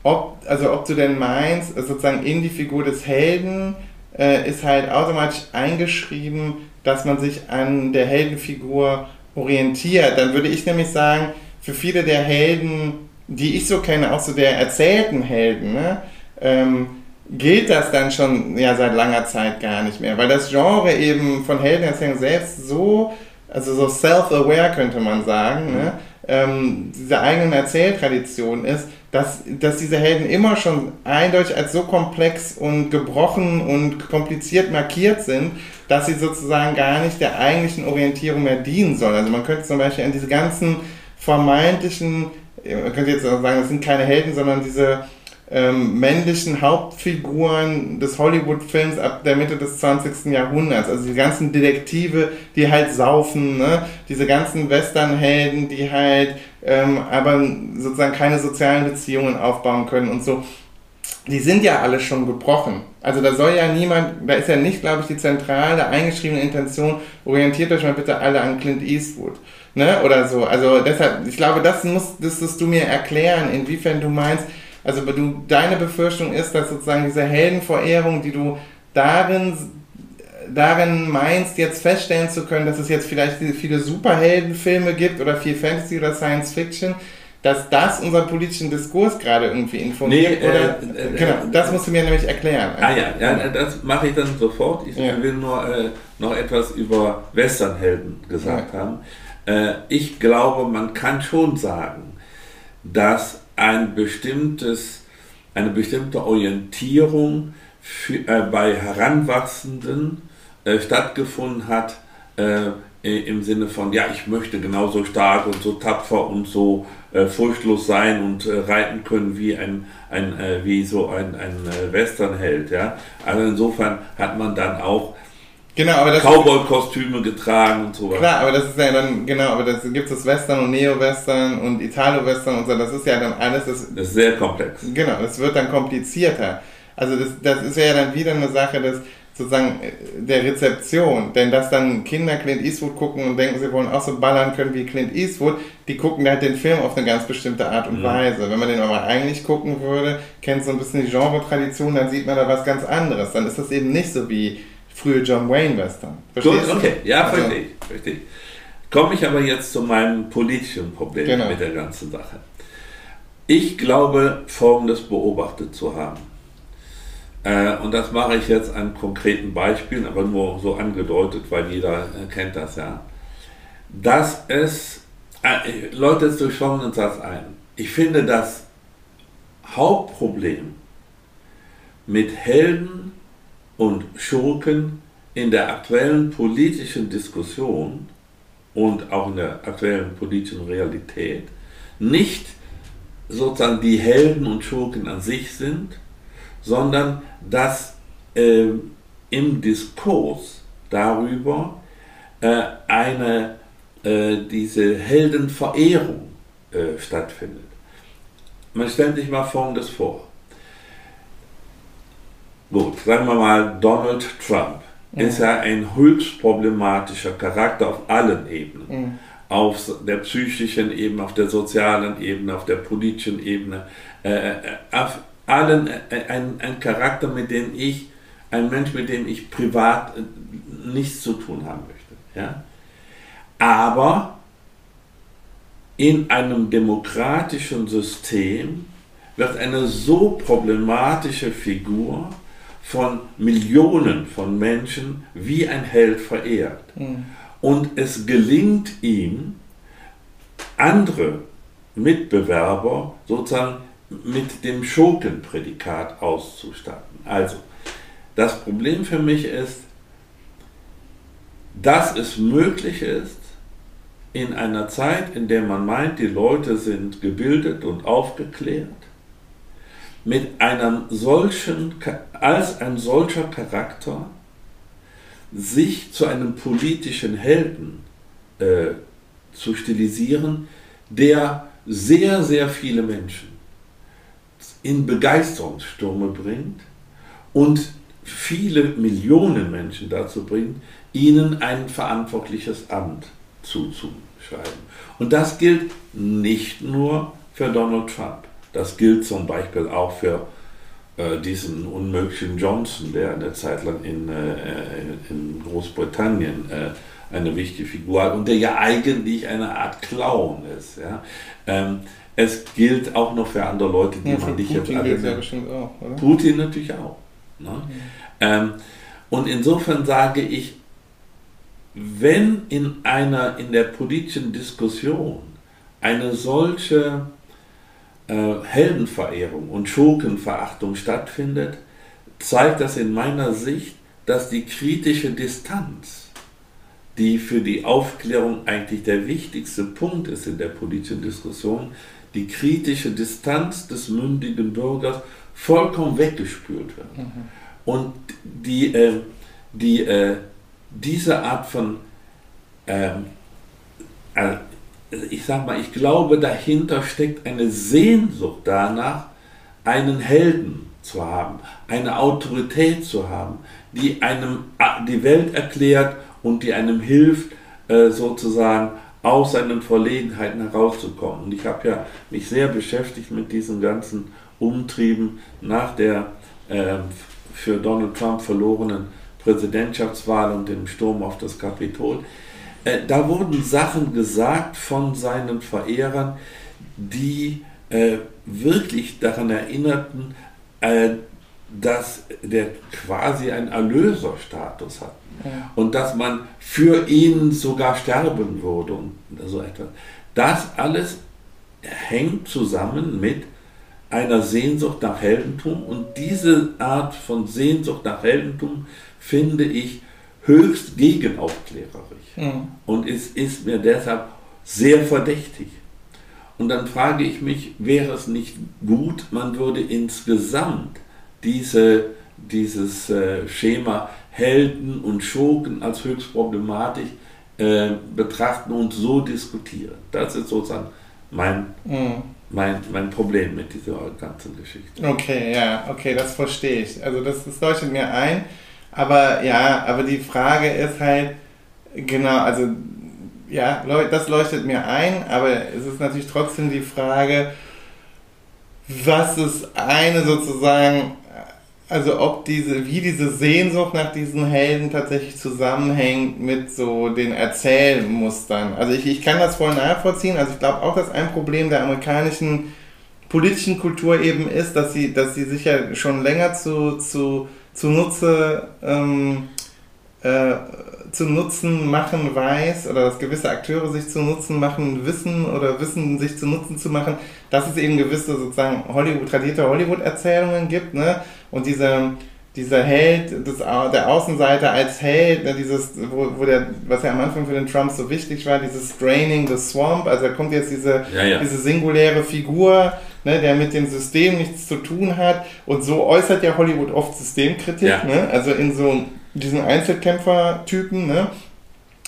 ob, also ob du denn meinst, sozusagen in die Figur des Helden äh, ist halt automatisch eingeschrieben, dass man sich an der Heldenfigur orientiert. Dann würde ich nämlich sagen, für viele der Helden die ich so kenne, auch so der erzählten Helden, ne, ähm, gilt das dann schon ja seit langer Zeit gar nicht mehr, weil das Genre eben von Heldenerzählung selbst so, also so self-aware könnte man sagen, ne, ähm, diese eigenen Erzähltradition ist, dass, dass diese Helden immer schon eindeutig als so komplex und gebrochen und kompliziert markiert sind, dass sie sozusagen gar nicht der eigentlichen Orientierung mehr dienen sollen. Also man könnte zum Beispiel an diese ganzen vermeintlichen man könnte jetzt auch sagen, das sind keine Helden, sondern diese ähm, männlichen Hauptfiguren des Hollywood-Films ab der Mitte des 20. Jahrhunderts. Also die ganzen Detektive, die halt saufen, ne? diese ganzen Western-Helden, die halt ähm, aber sozusagen keine sozialen Beziehungen aufbauen können und so. Die sind ja alle schon gebrochen. Also da soll ja niemand, da ist ja nicht, glaube ich, die zentrale eingeschriebene Intention, orientiert euch mal bitte alle an Clint Eastwood ne, oder so. Also deshalb, ich glaube, das musstest du mir erklären, inwiefern du meinst, also du, deine Befürchtung ist, dass sozusagen diese Heldenverehrung, die du darin, darin meinst, jetzt feststellen zu können, dass es jetzt vielleicht viele Superheldenfilme gibt oder viel Fantasy oder Science Fiction, dass das unseren politischen Diskurs gerade irgendwie informiert. Nee, oder, äh, äh, genau, das musst du mir nämlich erklären. Ah ja, ja das mache ich dann sofort. Ich ja. will nur äh, noch etwas über Westernhelden gesagt ja. haben. Äh, ich glaube, man kann schon sagen, dass ein bestimmtes, eine bestimmte Orientierung für, äh, bei Heranwachsenden äh, stattgefunden hat, äh, im Sinne von, ja, ich möchte genauso stark und so tapfer und so äh, furchtlos sein und äh, reiten können wie ein, ein wie so ein, ein Westernheld. Ja? Also insofern hat man dann auch Genau, aber das Cowboy-Kostüme getragen und sowas. Klar, aber das ist ja dann, genau, aber das gibt es Western und Neo-Western und Italo-Western und so, das ist ja dann alles. Das, das ist sehr komplex. Genau, das wird dann komplizierter. Also das, das ist ja dann wieder eine Sache des sozusagen äh, der Rezeption. Denn dass dann Kinder Clint Eastwood gucken und denken, sie wollen auch so ballern können wie Clint Eastwood, die gucken halt den Film auf eine ganz bestimmte Art und mhm. Weise. Wenn man den aber eigentlich gucken würde, kennt so ein bisschen die Genre-Tradition, dann sieht man da was ganz anderes. Dann ist das eben nicht so wie frühe John Wayne-Western. Gut, okay, ja, also, verstehe ich. Verstehe. Komme ich aber jetzt zu meinem politischen Problem genau. mit der ganzen Sache. Ich glaube, Folgendes beobachtet zu haben. Äh, und das mache ich jetzt an konkreten Beispielen, aber nur so angedeutet, weil jeder äh, kennt das ja. Dass es, äh, Leute, jetzt durchschauen uns das ein. Ich finde das Hauptproblem mit Helden und Schurken in der aktuellen politischen Diskussion und auch in der aktuellen politischen Realität nicht sozusagen die Helden und Schurken an sich sind, sondern dass äh, im Diskurs darüber äh, eine äh, diese Heldenverehrung äh, stattfindet. Man stellt sich mal Folgendes vor. Gut, sagen wir mal, Donald Trump ja. ist ja ein höchst problematischer Charakter auf allen Ebenen. Mhm. Auf der psychischen Ebene, auf der sozialen Ebene, auf der politischen Ebene, äh, äh auf allen äh, ein, ein Charakter, mit dem ich, ein Mensch, mit dem ich privat äh, nichts zu tun haben möchte. Ja? Aber in einem demokratischen System wird eine so problematische Figur von Millionen von Menschen wie ein Held verehrt. Mhm. Und es gelingt ihm, andere Mitbewerber sozusagen mit dem Schurkenprädikat auszustatten. Also, das Problem für mich ist, dass es möglich ist, in einer Zeit, in der man meint, die Leute sind gebildet und aufgeklärt, mit einem solchen, als ein solcher Charakter sich zu einem politischen Helden äh, zu stilisieren, der sehr, sehr viele Menschen in Begeisterungsstürme bringt und viele Millionen Menschen dazu bringt, ihnen ein verantwortliches Amt zuzuschreiben. Und das gilt nicht nur für Donald Trump. Das gilt zum Beispiel auch für äh, diesen unmöglichen Johnson, der eine Zeit lang in, äh, in Großbritannien äh, eine wichtige Figur hat und der ja eigentlich eine Art Clown ist. Ja? Ähm, es gilt auch noch für andere Leute, die ja, man nicht Putin jetzt alle. Ja bestimmt auch, oder? Putin natürlich auch. Ne? Mhm. Ähm, und insofern sage ich, wenn in einer in der politischen Diskussion eine solche äh, Heldenverehrung und Schurkenverachtung stattfindet, zeigt das in meiner Sicht, dass die kritische Distanz, die für die Aufklärung eigentlich der wichtigste Punkt ist in der politischen Diskussion, die kritische Distanz des mündigen Bürgers vollkommen weggespült wird. Mhm. Und die, äh, die, äh, diese Art von, ähm, äh, ich sag mal, ich glaube, dahinter steckt eine Sehnsucht danach, einen Helden zu haben, eine Autorität zu haben, die einem äh, die Welt erklärt und die einem hilft, äh, sozusagen aus seinen Verlegenheiten herauszukommen. Und ich habe ja mich sehr beschäftigt mit diesen ganzen Umtrieben nach der äh, für Donald Trump verlorenen Präsidentschaftswahl und dem Sturm auf das Kapitol. Äh, da wurden Sachen gesagt von seinen Verehrern, die äh, wirklich daran erinnerten, äh, dass der quasi einen Erlöserstatus hat. Und dass man für ihn sogar sterben würde und so etwas. Das alles hängt zusammen mit einer Sehnsucht nach Heldentum. Und diese Art von Sehnsucht nach Heldentum finde ich höchst gegenaufklärerisch mhm. und es ist mir deshalb sehr verdächtig. Und dann frage ich mich, wäre es nicht gut, man würde insgesamt diese, dieses äh, Schema Helden und Schurken als höchst problematisch äh, betrachten und so diskutieren. Das ist sozusagen mein, mhm. mein, mein Problem mit dieser ganzen Geschichte. Okay, ja, okay, das verstehe ich. Also das, das leuchtet mir ein. Aber ja, aber die Frage ist halt, genau, also ja, das leuchtet mir ein, aber es ist natürlich trotzdem die Frage, was ist eine sozusagen, also ob diese, wie diese Sehnsucht nach diesen Helden tatsächlich zusammenhängt mit so den Erzählmustern. Also ich, ich kann das voll nachvollziehen. Also ich glaube auch, dass ein Problem der amerikanischen politischen Kultur eben ist, dass sie, dass sie sich ja schon länger zu, zu, zu Nutze ähm, äh, zu Nutzen machen weiß oder dass gewisse Akteure sich zu Nutzen machen wissen oder wissen sich zu Nutzen zu machen, dass es eben gewisse sozusagen Hollywood, tradierte Hollywood-Erzählungen gibt, ne? Und diese, dieser Held, des, der Außenseiter als Held, ne, dieses, wo, wo der, was ja am Anfang für den Trump so wichtig war, dieses Draining the Swamp, also da kommt jetzt diese, ja, ja. diese singuläre Figur, ne, der mit dem System nichts zu tun hat und so äußert ja Hollywood oft Systemkritik, ja. ne? also in so diesen Einzelkämpfer-Typen, ne?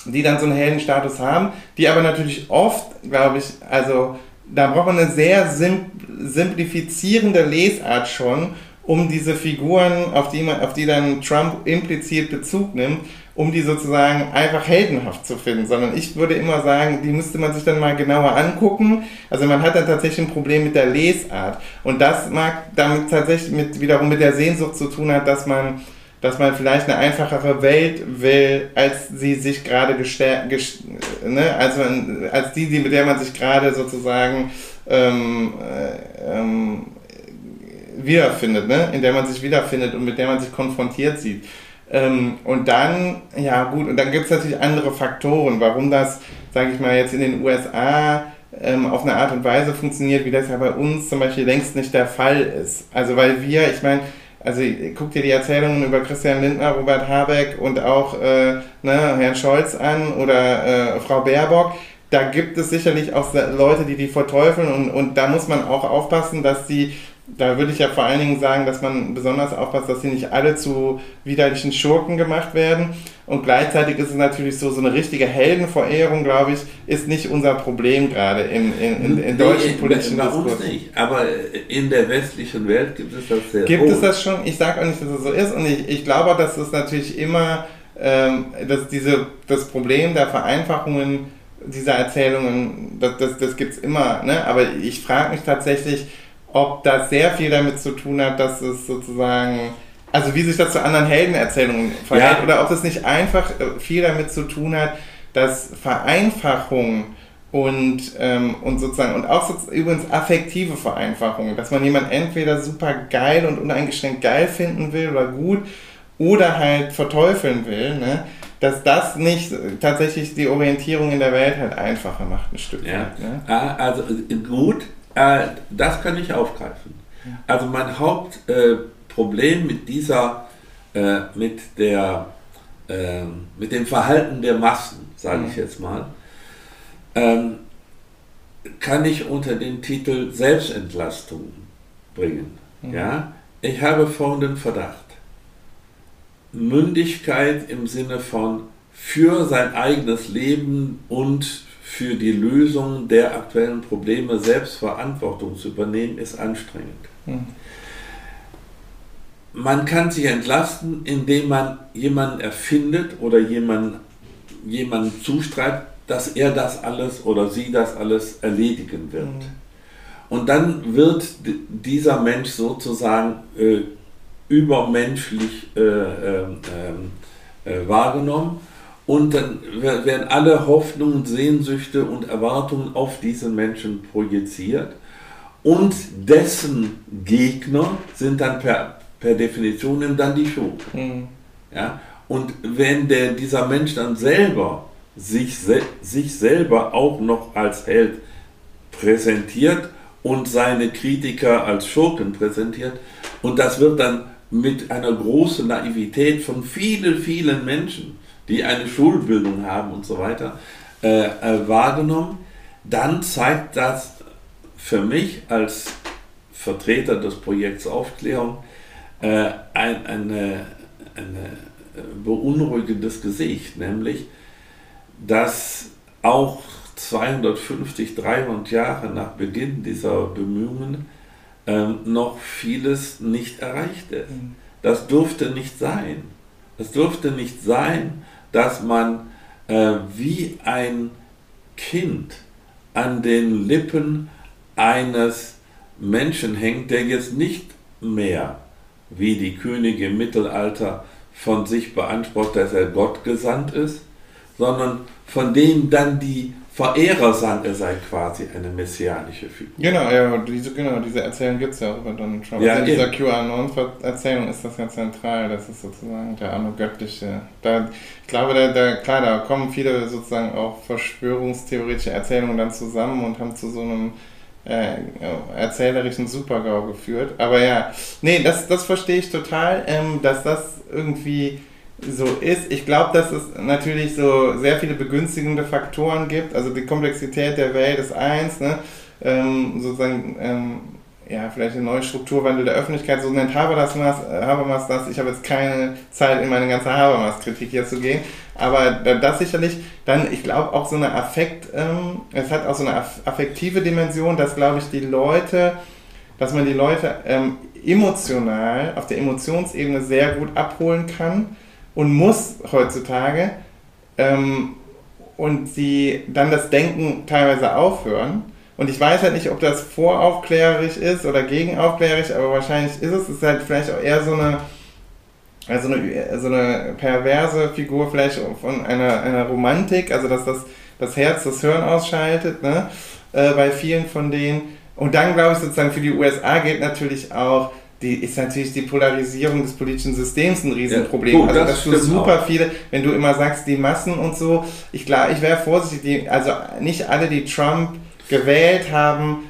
die dann so einen Heldenstatus haben, die aber natürlich oft, glaube ich, also da braucht man eine sehr simplifizierende Lesart schon, um diese Figuren, auf die, man, auf die dann Trump impliziert Bezug nimmt, um die sozusagen einfach heldenhaft zu finden, sondern ich würde immer sagen, die müsste man sich dann mal genauer angucken. Also man hat dann tatsächlich ein Problem mit der Lesart und das mag damit tatsächlich mit, wiederum mit der Sehnsucht zu tun hat, dass man dass man vielleicht eine einfachere Welt will, als sie sich gerade gestärkt, ne? also als die, die, mit der man sich gerade sozusagen ähm, äh, ähm, wiederfindet, ne? in der man sich wiederfindet und mit der man sich konfrontiert sieht. Ähm, und dann, ja gut, und dann gibt es natürlich andere Faktoren, warum das, sage ich mal, jetzt in den USA ähm, auf eine Art und Weise funktioniert, wie das ja bei uns zum Beispiel längst nicht der Fall ist. Also weil wir, ich meine, also guck dir die Erzählungen über Christian Lindner, Robert Habeck und auch äh, ne, Herrn Scholz an oder äh, Frau Baerbock. Da gibt es sicherlich auch Leute, die die verteufeln und, und da muss man auch aufpassen, dass die da würde ich ja vor allen Dingen sagen, dass man besonders aufpasst, dass sie nicht alle zu widerlichen Schurken gemacht werden. Und gleichzeitig ist es natürlich so, so eine richtige Heldenverehrung, glaube ich, ist nicht unser Problem gerade in, in, in, in deutschen nee, politischen Bei Diskurs. uns nicht, aber in der westlichen Welt gibt es das sehr Gibt hoch. es das schon? Ich sage auch nicht, dass es so ist. Und ich, ich glaube, dass es natürlich immer, ähm, dass diese, das Problem der Vereinfachungen dieser Erzählungen, das, das, das gibt es immer. Ne? Aber ich frage mich tatsächlich, ob das sehr viel damit zu tun hat, dass es sozusagen, also wie sich das zu anderen Heldenerzählungen verhält, ja. oder ob es nicht einfach äh, viel damit zu tun hat, dass Vereinfachung und, ähm, und sozusagen, und auch so, übrigens affektive Vereinfachung, dass man jemanden entweder super geil und uneingeschränkt geil finden will oder gut oder halt verteufeln will, ne? dass das nicht tatsächlich die Orientierung in der Welt halt einfacher macht, ein Stück ja. weit. Ne? Ah, also äh, gut, äh, das kann ich aufgreifen. Also mein Hauptproblem äh, mit dieser, äh, mit der, äh, mit dem Verhalten der Massen, sage ich jetzt mal, ähm, kann ich unter den Titel Selbstentlastung bringen. Mhm. Ja? Ich habe folgenden Verdacht. Mündigkeit im Sinne von für sein eigenes Leben und für die Lösung der aktuellen Probleme selbst Verantwortung zu übernehmen, ist anstrengend. Mhm. Man kann sich entlasten, indem man jemanden erfindet oder jemanden, jemanden zustreibt, dass er das alles oder sie das alles erledigen wird. Mhm. Und dann wird dieser Mensch sozusagen äh, übermenschlich äh, äh, äh wahrgenommen und dann werden alle Hoffnungen, Sehnsüchte und Erwartungen auf diesen Menschen projiziert. Und dessen Gegner sind dann per, per Definition dann die Schurken. Mhm. Ja? Und wenn der, dieser Mensch dann selber sich, sich selber auch noch als Held präsentiert und seine Kritiker als Schurken präsentiert, und das wird dann mit einer großen Naivität von vielen, vielen Menschen die eine Schulbildung haben und so weiter, äh, äh, wahrgenommen, dann zeigt das für mich als Vertreter des Projekts Aufklärung äh, ein eine, eine beunruhigendes Gesicht, nämlich, dass auch 250, 300 Jahre nach Beginn dieser Bemühungen ähm, noch vieles nicht erreicht ist. Mhm. Das durfte nicht sein. Es dürfte nicht sein, dass man äh, wie ein Kind an den Lippen eines Menschen hängt, der jetzt nicht mehr wie die Könige im Mittelalter von sich beansprucht, dass er Gott gesandt ist, sondern von dem dann die Verehrer er sei quasi eine messianische Figur. Genau, ja, diese, genau, diese Erzählung gibt es ja auch über Donald Trump. Ja, also in dieser. QAnon-Erzählung ist das ja zentral, das ist sozusagen der arme Göttliche. Da, ich glaube, da, da, klar, da kommen viele sozusagen auch verschwörungstheoretische Erzählungen dann zusammen und haben zu so einem äh, erzählerischen Supergau geführt. Aber ja, nee, das, das verstehe ich total, ähm, dass das irgendwie so ist. Ich glaube, dass es natürlich so sehr viele begünstigende Faktoren gibt. Also die Komplexität der Welt ist eins, ne? ähm, sozusagen, ähm, ja, vielleicht ein neuer Strukturwandel der Öffentlichkeit, so nennt Habermas, Habermas das. Ich habe jetzt keine Zeit, in meine ganze Habermas-Kritik hier zu gehen, aber das sicherlich, dann, ich glaube auch so eine Affekt, ähm, es hat auch so eine affektive Dimension, dass, glaube ich, die Leute, dass man die Leute ähm, emotional, auf der Emotionsebene sehr gut abholen kann und muss heutzutage ähm, und sie dann das Denken teilweise aufhören. Und ich weiß halt nicht, ob das voraufklärerisch ist oder gegenaufklärerisch, aber wahrscheinlich ist es. Es ist halt vielleicht auch eher so eine, also eine, so eine perverse Figur vielleicht von einer, einer Romantik, also dass das, das Herz das Hirn ausschaltet, ne? Äh, bei vielen von denen. Und dann glaube ich sozusagen für die USA gilt natürlich auch, die ist natürlich die Polarisierung des politischen Systems ein Riesenproblem. Ja, gut, also das dass du stimmt super auch. viele, wenn du immer sagst, die Massen und so, ich glaube, ich wäre vorsichtig, die, also nicht alle, die Trump gewählt haben,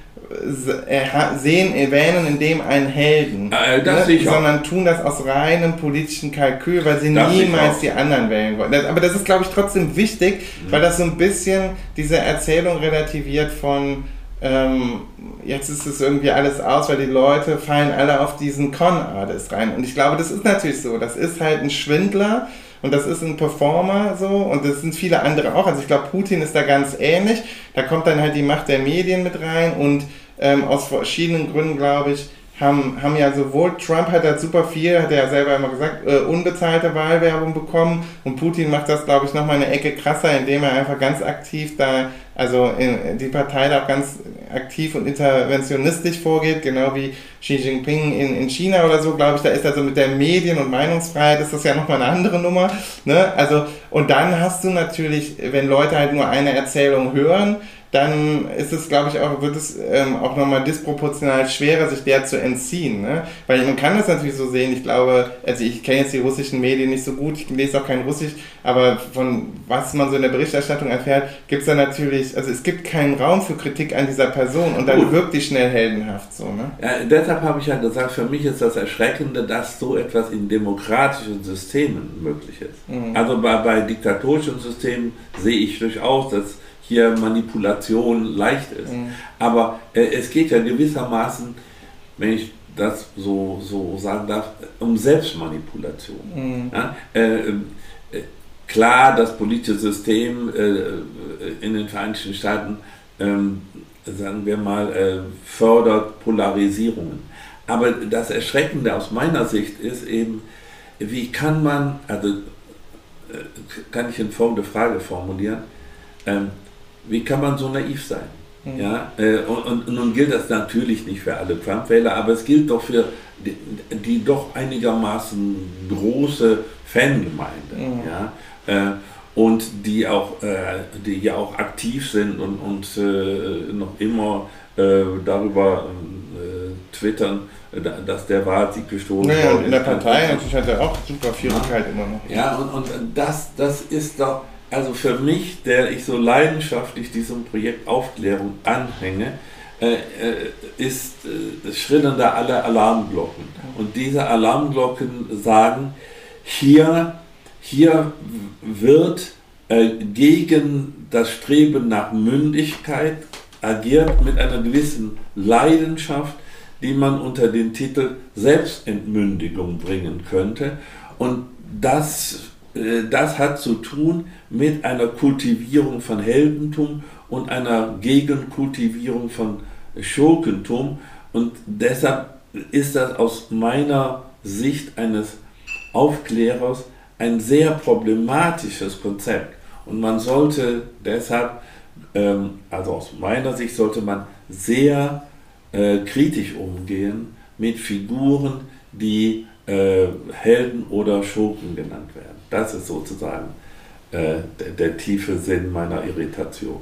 äh, sehen, erwähnen in dem einen Helden, Äh, das sicher. sondern tun das aus reinem politischen Kalkül, weil sie Das niemals die anderen wählen wollen. Das, aber das ist, glaube ich, trotzdem wichtig, Mhm. weil das so ein bisschen diese Erzählung relativiert von ähm, jetzt ist es irgendwie alles aus, weil die Leute fallen alle auf diesen Con-Artist rein. Und ich glaube, das ist natürlich so. Das ist halt ein Schwindler und das ist ein Performer so und das sind viele andere auch. Also ich glaube, Putin ist da ganz ähnlich. Da kommt dann halt die Macht der Medien mit rein und ähm, aus verschiedenen Gründen, glaube ich, haben, haben ja sowohl Trump hat halt super viel, hat er ja selber immer gesagt, äh, unbezahlte Wahlwerbung bekommen und Putin macht das, glaube ich, nochmal eine Ecke krasser, indem er einfach ganz aktiv da, also in, die Partei da auch ganz aktiv und interventionistisch vorgeht, genau wie Xi Jinping in, in China oder so, glaube ich, da ist also mit der Medien- und Meinungsfreiheit ist das ja nochmal eine andere Nummer, ne? Also, und dann hast du natürlich, wenn Leute halt nur eine Erzählung hören, dann ist es, glaube ich, auch, wird es ähm, auch nochmal disproportional schwerer, sich der zu entziehen. Ne? Weil man kann das natürlich so sehen, ich glaube, also ich kenne jetzt die russischen Medien nicht so gut, ich lese auch kein Russisch, aber von was man so in der Berichterstattung erfährt, gibt es da natürlich, also es gibt keinen Raum für Kritik an dieser Person und dann Gut. wirkt die schnell heldenhaft so. Ne? Ja, deshalb habe ich ja gesagt, für mich ist das Erschreckende, dass so etwas in demokratischen Systemen möglich ist. Mhm. Also bei, bei diktatorischen Systemen sehe ich durchaus, dass hier Manipulation leicht ist. Mhm. Aber äh, es geht ja gewissermaßen, wenn ich das so, so sagen darf, um Selbstmanipulation. Mhm. Ja? Äh, äh, klar, das politische System äh, in den Vereinigten Staaten, ähm, sagen wir mal, äh, fördert Polarisierungen. Aber das Erschreckende aus meiner Sicht ist eben, wie kann man, also äh, kann ich in folgende Frage formulieren, ähm, wie kann man so naiv sein? Mhm. Ja, äh, und, und nun gilt das natürlich nicht für alle Trump-Wähler, aber es gilt doch für die, die doch einigermaßen große Fangemeinde. Mhm. Ja, äh, und die auch, äh, die ja auch aktiv sind und, und äh, noch immer äh, darüber twittern, dass der Wahlsieg gestohlen Naja, und worden in der. Partei natürlich hat er auch super viel Rückhalt immer noch. Ja, und, und das, das ist doch, also für mich, der ich so leidenschaftlich diesem Projekt Aufklärung anhänge, äh, äh, ist, äh, schrillen da alle Alarmglocken. Und diese Alarmglocken sagen, hier, hier wird äh, gegen das Streben nach Mündigkeit agiert mit einer gewissen Leidenschaft, die man unter den Titel Selbstentmündigung bringen könnte. Und das, äh, das hat zu tun mit einer Kultivierung von Heldentum und einer Gegenkultivierung von Schurkentum. Und deshalb ist das aus meiner Sicht eines Aufklärers ein sehr problematisches Konzept. Und man sollte deshalb, ähm, also aus meiner Sicht, sollte man sehr äh, kritisch umgehen mit Figuren, die äh, Helden oder Schurken genannt werden. Das ist sozusagen äh, der, der, tiefe Sinn meiner Irritation.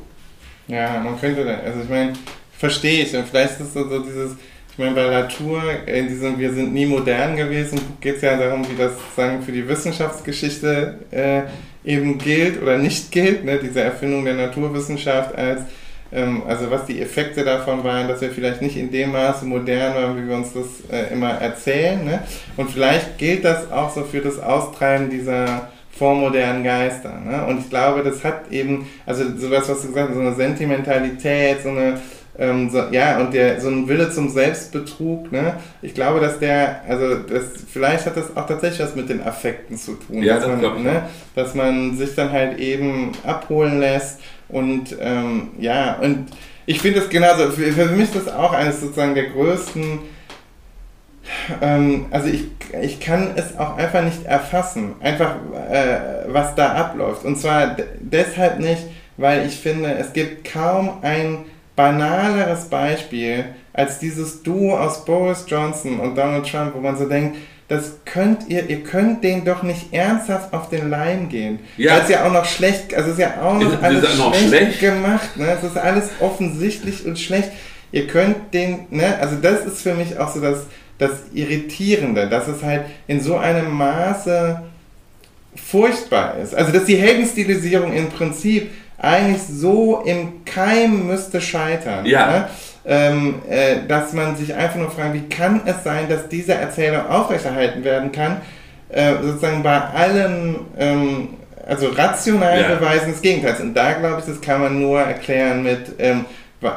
Ja, man könnte, also ich meine, verstehe ich. Und vielleicht ist so, so dieses, ich meine, bei Latour, in diesem Wir sind nie modern gewesen, geht es ja darum, wie das sozusagen für die Wissenschaftsgeschichte äh, eben gilt oder nicht gilt, ne? diese Erfindung der Naturwissenschaft als ähm, also was die Effekte davon waren, dass wir vielleicht nicht in dem Maße modern waren, wie wir uns das äh, immer erzählen. Ne? Und vielleicht gilt das auch so für das Austreiben dieser vormodernen Geister. Ne? Und ich glaube, das hat eben, also sowas, was du gesagt hast, so eine Sentimentalität, so eine ähm, so, ja, und der, so ein Wille zum Selbstbetrug, ne? Ich glaube, dass der, also das, vielleicht hat das auch tatsächlich was mit den Affekten zu tun. Ja, dass, das man, ne, dass man sich dann halt eben abholen lässt und ähm, ja, und ich finde es genauso, für, für, mich ist das auch eines sozusagen der größten, ähm, also ich, ich kann es auch einfach nicht erfassen, einfach äh, was da abläuft. Und zwar deshalb nicht, weil ich finde, es gibt kaum ein banaleres Beispiel als dieses Duo aus Boris Johnson und Donald Trump, wo man so denkt, das könnt ihr, ihr könnt den doch nicht ernsthaft auf den Leim gehen. Ja. Weil es ja auch noch schlecht, also es ist ja auch noch ist, alles ist noch schlecht, schlecht, gemacht, ne? Es ist alles offensichtlich und schlecht. Ihr könnt den, ne, also das ist für mich auch so das, das Irritierende, dass es halt in so einem Maße furchtbar ist. Also dass die Heldenstilisierung im Prinzip eigentlich so im Keim müsste scheitern. Ja. Ne? ähm, äh, dass man sich einfach nur fragt, wie kann es sein, dass diese Erzählung aufrechterhalten werden kann, äh, sozusagen bei allen, ähm, also rationalen ja. Beweisen des Gegenteils. Und da glaube ich, das kann man nur erklären mit, ähm,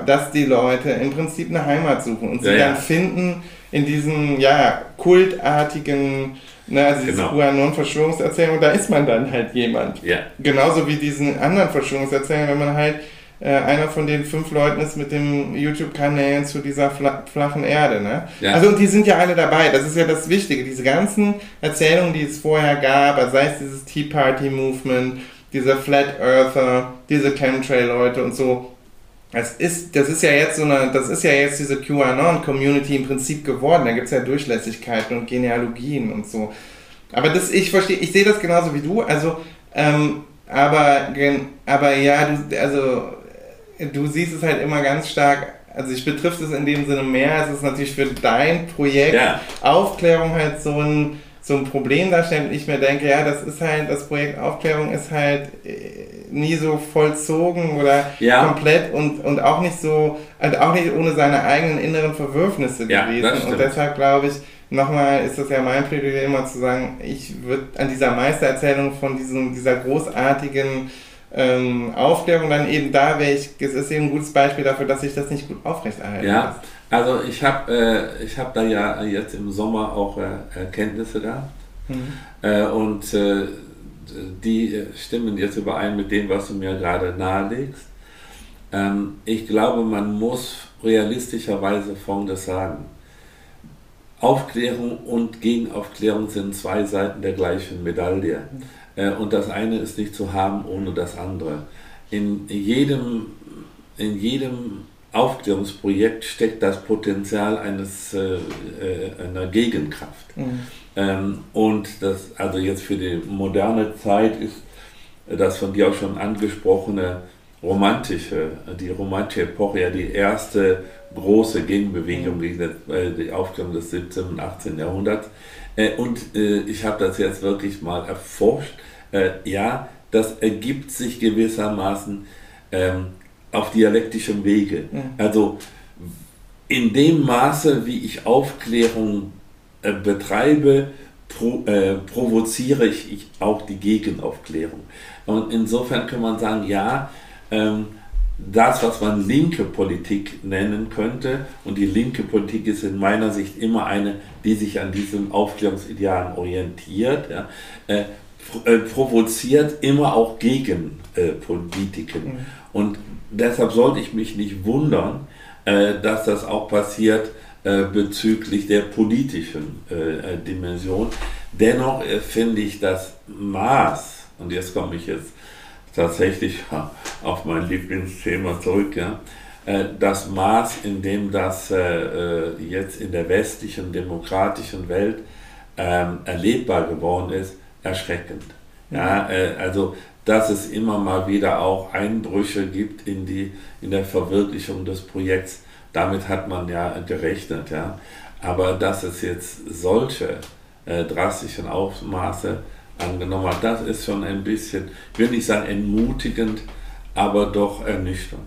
dass die Leute im Prinzip eine Heimat suchen und sie ja, dann ja. finden in diesen, ja, kultartigen, Ne, also diese genau. QAnon-Verschwörungserzählung, da ist man dann halt jemand. Ja. Genauso wie diesen anderen Verschwörungserzählungen, wenn man halt äh, einer von den fünf Leuten ist mit dem YouTube-Kanälen zu dieser fla flachen Erde. Ne? Ja. Also und die sind ja alle dabei. Das ist ja das Wichtige. Diese ganzen Erzählungen, die es vorher gab, also sei es dieses Tea Party Movement, diese Flat Earther, diese Chemtrail-Leute und so. Das ist, das ist ja jetzt so eine, das ist ja jetzt diese QAnon-Community im Prinzip geworden. Da gibt es ja Durchlässigkeiten und Genealogien und so. Aber das, ich verstehe, ich sehe das genauso wie du. Also, ähm, aber, aber ja, du, also du siehst es halt immer ganz stark, also ich betrifft es in dem Sinne mehr, es ist natürlich für dein Projekt ja. Aufklärung halt so ein, so ein Problem darstellt und ich mir denke, ja, das ist halt, das Projekt Aufklärung ist halt äh, nie so vollzogen oder ja. komplett und, und auch nicht so, also auch nicht ohne seine eigenen inneren Verwürfnisse ja, gewesen. Und deshalb glaube ich, nochmal ist das ja mein Plädoyer immer zu sagen, ich würde an dieser Meistererzählung von diesem, dieser großartigen ähm, Aufklärung dann eben da wäre ich, es ist eben ein gutes Beispiel dafür, dass sich das nicht gut aufrechterhalten Ja, lässt. Also ich habe äh, hab da ja jetzt im Sommer auch äh, Erkenntnisse gehabt mhm. äh, und äh, die stimmen jetzt überein mit dem, was du mir gerade nahelegst. Ähm, ich glaube, man muss realistischerweise Folgendes sagen. Aufklärung und Gegenaufklärung sind zwei Seiten der gleichen Medaille. Mhm. Äh, und das eine ist nicht zu haben ohne das andere. In jedem, in jedem Aufklärungsprojekt steckt das Potenzial eines, äh, äh, einer Gegenkraft. Mhm. Ähm, und das, also jetzt für die moderne Zeit ist das von dir auch schon angesprochene romantische, die romantische Epoche ja die erste große Gegenbewegung mhm. gegen die Aufklärung des 17. und 18. Jahrhunderts. Äh, und äh, ich habe das jetzt wirklich mal erforscht. Äh, ja, das ergibt sich gewissermaßen ähm, auf dialektischem Wege. Ja. Also in dem Maße, wie ich Aufklärung betreibe, pro, äh, provoziere ich, ich, auch die Gegenaufklärung. Und insofern kann man sagen, ja, ähm, das, was man linke Politik nennen könnte, und die linke Politik ist in meiner Sicht immer eine, die sich an diesen Aufklärungsidealen orientiert, ja, äh, äh, provoziert immer auch Gegenpolitiken. Mhm. Und deshalb sollte ich mich nicht wundern, äh, dass das auch passiert äh, bezüglich der politischen äh, Dimension. Dennoch finde ich das Maß, und jetzt komme ich jetzt tatsächlich auf mein Lieblingsthema zurück, ja, das Maß, in dem das jetzt in der westlichen demokratischen Welt ähm, erlebbar geworden ist, erschreckend. Ja, also dass es immer mal wieder auch Einbrüche gibt in, die, in der Verwirklichung des Projekts. Damit hat man ja gerechnet. Ja. Aber dass es jetzt solche äh, drastischen Ausmaße angenommen hat, das ist schon ein bisschen, ich will nicht sagen entmutigend, aber doch ernüchternd.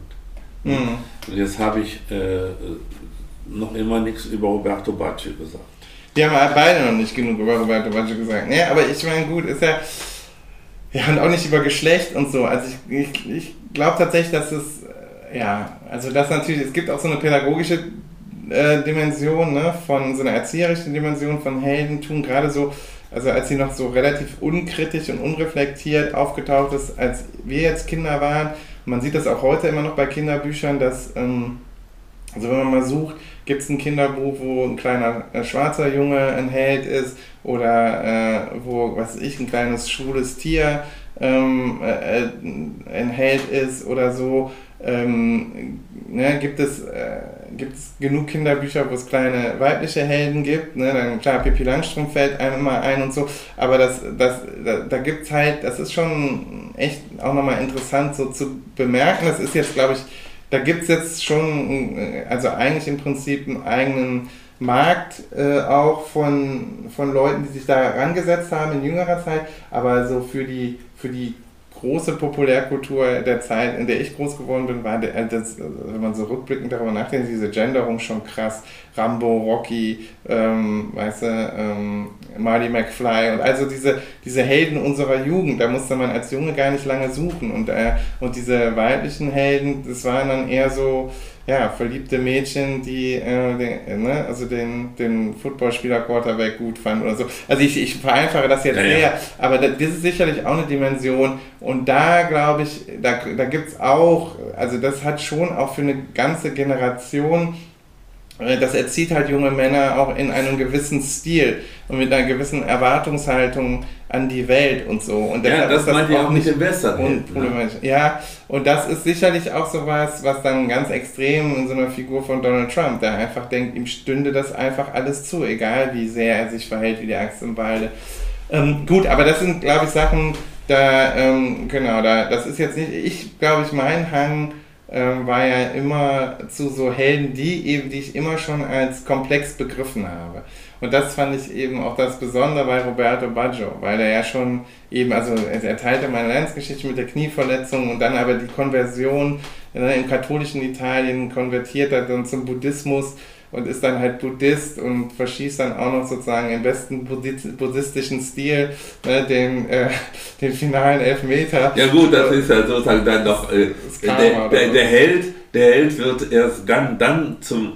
Mhm. Und jetzt habe ich äh, noch immer nichts über Roberto Bacci gesagt. Die haben beide noch nicht genug über Roberto Bacci gesagt. Nee, aber ich meine, gut, ist ja, ja, und auch nicht über Geschlecht und so. Also ich, ich, ich glaube tatsächlich, dass es, äh, ja, also das natürlich, es gibt auch so eine pädagogische äh, Dimension, ne, von so einer erzieherischen Dimension von Heldentum, gerade so, also als sie noch so relativ unkritisch und unreflektiert aufgetaucht ist, als wir jetzt Kinder waren. Man sieht das auch heute immer noch bei Kinderbüchern, dass, ähm, also wenn man mal sucht, gibt es ein Kinderbuch, wo ein kleiner äh, schwarzer Junge ein Held ist oder äh, wo, was ich, ein kleines schwules Tier ähm, äh, ein Held ist oder so. Ähm, ne, gibt, es, äh, gibt es genug Kinderbücher, wo es kleine weibliche Helden gibt. Ne? Dann klar, Pippi Langstrumpf fällt einem immer ein und so. Aber das, das, da, da gibt es halt, das ist schon echt auch nochmal interessant so zu bemerken. Das ist jetzt, glaube ich, da gibt es jetzt schon, äh, also eigentlich im Prinzip einen eigenen Markt äh, auch von, von Leuten, die sich da rangesetzt haben in jüngerer Zeit, aber so für die, für die große Populärkultur der Zeit, in der ich groß geworden bin, war, der, das, wenn man so rückblickend darüber nachdenkt, diese Genderung schon krass. Rambo, Rocky, ähm, weißt du, ähm, Marty McFly und also diese, diese Helden unserer Jugend, da musste man als Junge gar nicht lange suchen und, äh, und diese weiblichen Helden, das waren dann eher so, ja, verliebte Mädchen, die äh, den, ne, also den, den Footballspieler Quarterback gut fanden oder so. Also ich, ich vereinfache das jetzt ja, sehr, ja. aber das ist sicherlich auch eine Dimension und da glaube ich, da, da gibt es auch, also das hat schon auch für eine ganze Generation äh, das erzieht halt junge Männer auch in einem gewissen Stil und mit einer gewissen Erwartungshaltung an die Welt und so. Und ja, das, das meint ja auch nicht im Western. Ne? Ja, und das ist sicherlich auch sowas, was dann ganz extrem in so einer Figur von Donald Trump, der einfach denkt, ihm stünde das einfach alles zu, egal wie sehr er sich verhält wie die Axt im Walde. Ähm, gut, aber das sind, glaube ich, Sachen, da, ähm, genau, da, das ist jetzt nicht, ich glaube ich, mein Hang ähm, war ja immer zu so Helden, die eben, die ich immer schon als komplex begriffen habe. Und das fand ich eben auch das Besondere bei Roberto Baggio, weil er ja schon eben, also er teilte meine Leidensgeschichte mit der Knieverletzung und dann aber die Konversion ne, im katholischen Italien konvertiert er dann zum Buddhismus und ist dann halt Buddhist und verschießt dann auch noch sozusagen im besten buddhistischen Stil ne, den, äh, den finalen Elfmeter. Ja gut, das ist ja sozusagen dann noch äh, der, der, der, Held, der Held wird erst dann, dann zum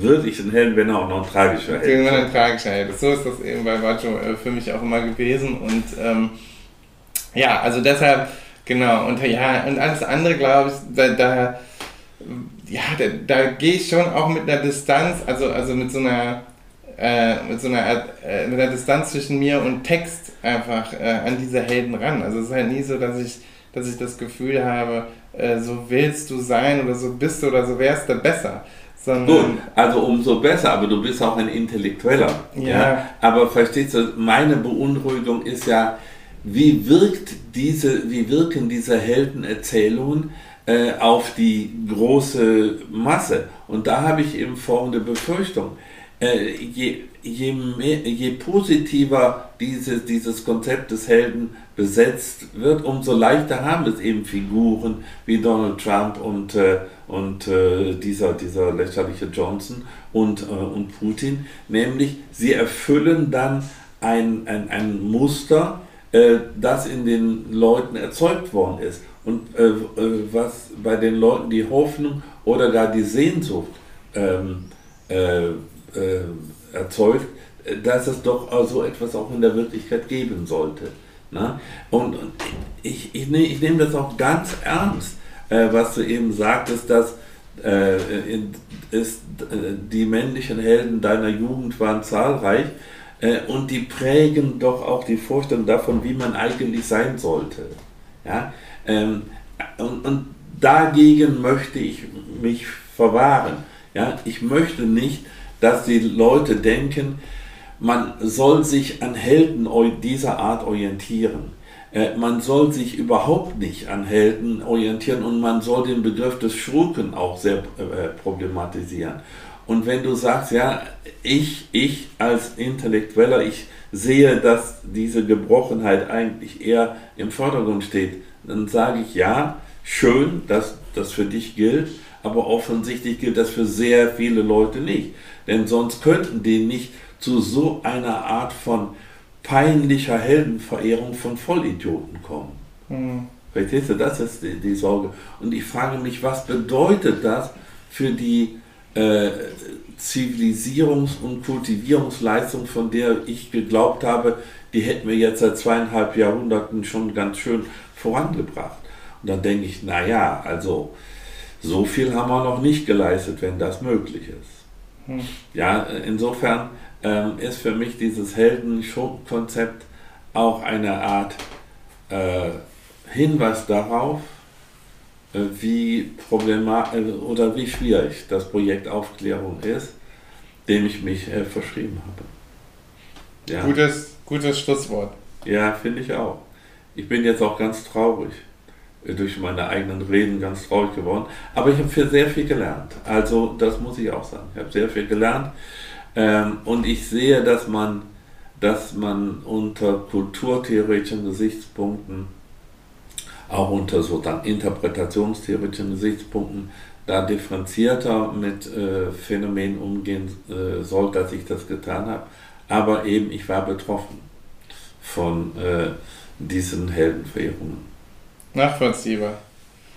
wirklichen Held, wenn er auch noch ein tragischer Held ist. Er ein tragischer Held. So ist das eben bei Baggio äh, für mich auch immer gewesen und ähm, ja, also deshalb, genau, und ja, und alles andere glaube ich, da, da ja, da, da gehe ich schon auch mit einer Distanz, also, also mit so einer, äh, mit so einer, äh, mit einer Distanz zwischen mir und Text einfach äh, an diese Helden ran. Also es ist halt nie so, dass ich, dass ich das Gefühl habe, äh, so willst du sein oder so bist du oder so wärst du besser. Sondern, Gut, also umso besser, aber du bist auch ein Intellektueller. Ja. ja. Aber verstehst du, meine Beunruhigung ist ja, wie wirkt diese, wie wirken diese Heldenerzählungen äh, auf die große Masse. Und da habe ich eben folgende Befürchtung. Äh, je, je, mehr, je positiver dieses, dieses Konzept des Helden besetzt wird, umso leichter haben es eben Figuren wie Donald Trump und, äh, und äh, dieser, dieser lächerliche Johnson und, äh, und Putin. Nämlich, sie erfüllen dann ein, ein, ein Muster, äh, das in den Leuten erzeugt worden ist und äh, äh, was bei den Leuten die Hoffnung oder gar die Sehnsucht ähm, äh, äh, erzeugt, dass es doch so etwas auch in der Wirklichkeit geben sollte. Ne? Und, und ich, ich, ne, ich nehme das auch ganz ernst, äh, was du eben sagtest, dass äh, in, ist, die männlichen Helden deiner Jugend waren zahlreich. äh, und die prägen doch auch die Vorstellung davon, wie man eigentlich sein sollte. Ja? Ähm, und, und dagegen möchte ich mich verwahren. Ja? Ich möchte nicht, dass die Leute denken, man soll sich an Helden dieser Art orientieren. Äh, man soll sich überhaupt nicht an Helden orientieren und man soll den Begriff des Schurken auch sehr äh, problematisieren. Und wenn du sagst, ja, ich, ich als Intellektueller, ich sehe, dass diese Gebrochenheit eigentlich eher im Vordergrund steht, dann sage ich ja, schön, dass das für dich gilt, aber offensichtlich gilt das für sehr viele Leute nicht. Denn sonst könnten die nicht zu so einer Art von peinlicher Heldenverehrung von Vollidioten kommen. Mhm. Verstehst du, das ist die, die, Sorge. Und ich frage mich, was bedeutet das für die äh, Zivilisierungs- und Kultivierungsleistung, von der ich geglaubt habe, die hätten wir jetzt seit zweieinhalb Jahrhunderten schon ganz schön vorangebracht. Und dann denke ich, naja, also so viel haben wir noch nicht geleistet, wenn das möglich ist. Hm. Ja, insofern ähm, ist für mich dieses Helden-Konzept auch eine Art äh, Hinweis darauf, äh, wie problematisch äh, oder wie schwierig das Projekt Aufklärung ist, dem ich mich äh, verschrieben habe. Ja. Gutes, gutes Schlusswort. Ja, finde ich auch. Ich bin jetzt auch ganz traurig äh, durch meine eigenen Reden ganz traurig geworden. Aber ich habe sehr viel gelernt. Also das muss ich auch sagen. Ich habe sehr viel gelernt. Ähm, und ich sehe, dass man, dass man unter kulturtheoretischen Gesichtspunkten, auch unter so dann interpretationstheoretischen Gesichtspunkten, da differenzierter mit äh, Phänomenen umgehen äh, soll, dass ich das getan habe. Aber eben, ich war betroffen von äh, diesen Heldenverehrungen. Nachvollziehbar.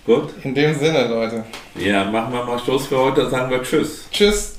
Gut. In dem Sinne, Leute. Ja, machen wir mal Schluss für heute, sagen wir Tschüss. Tschüss.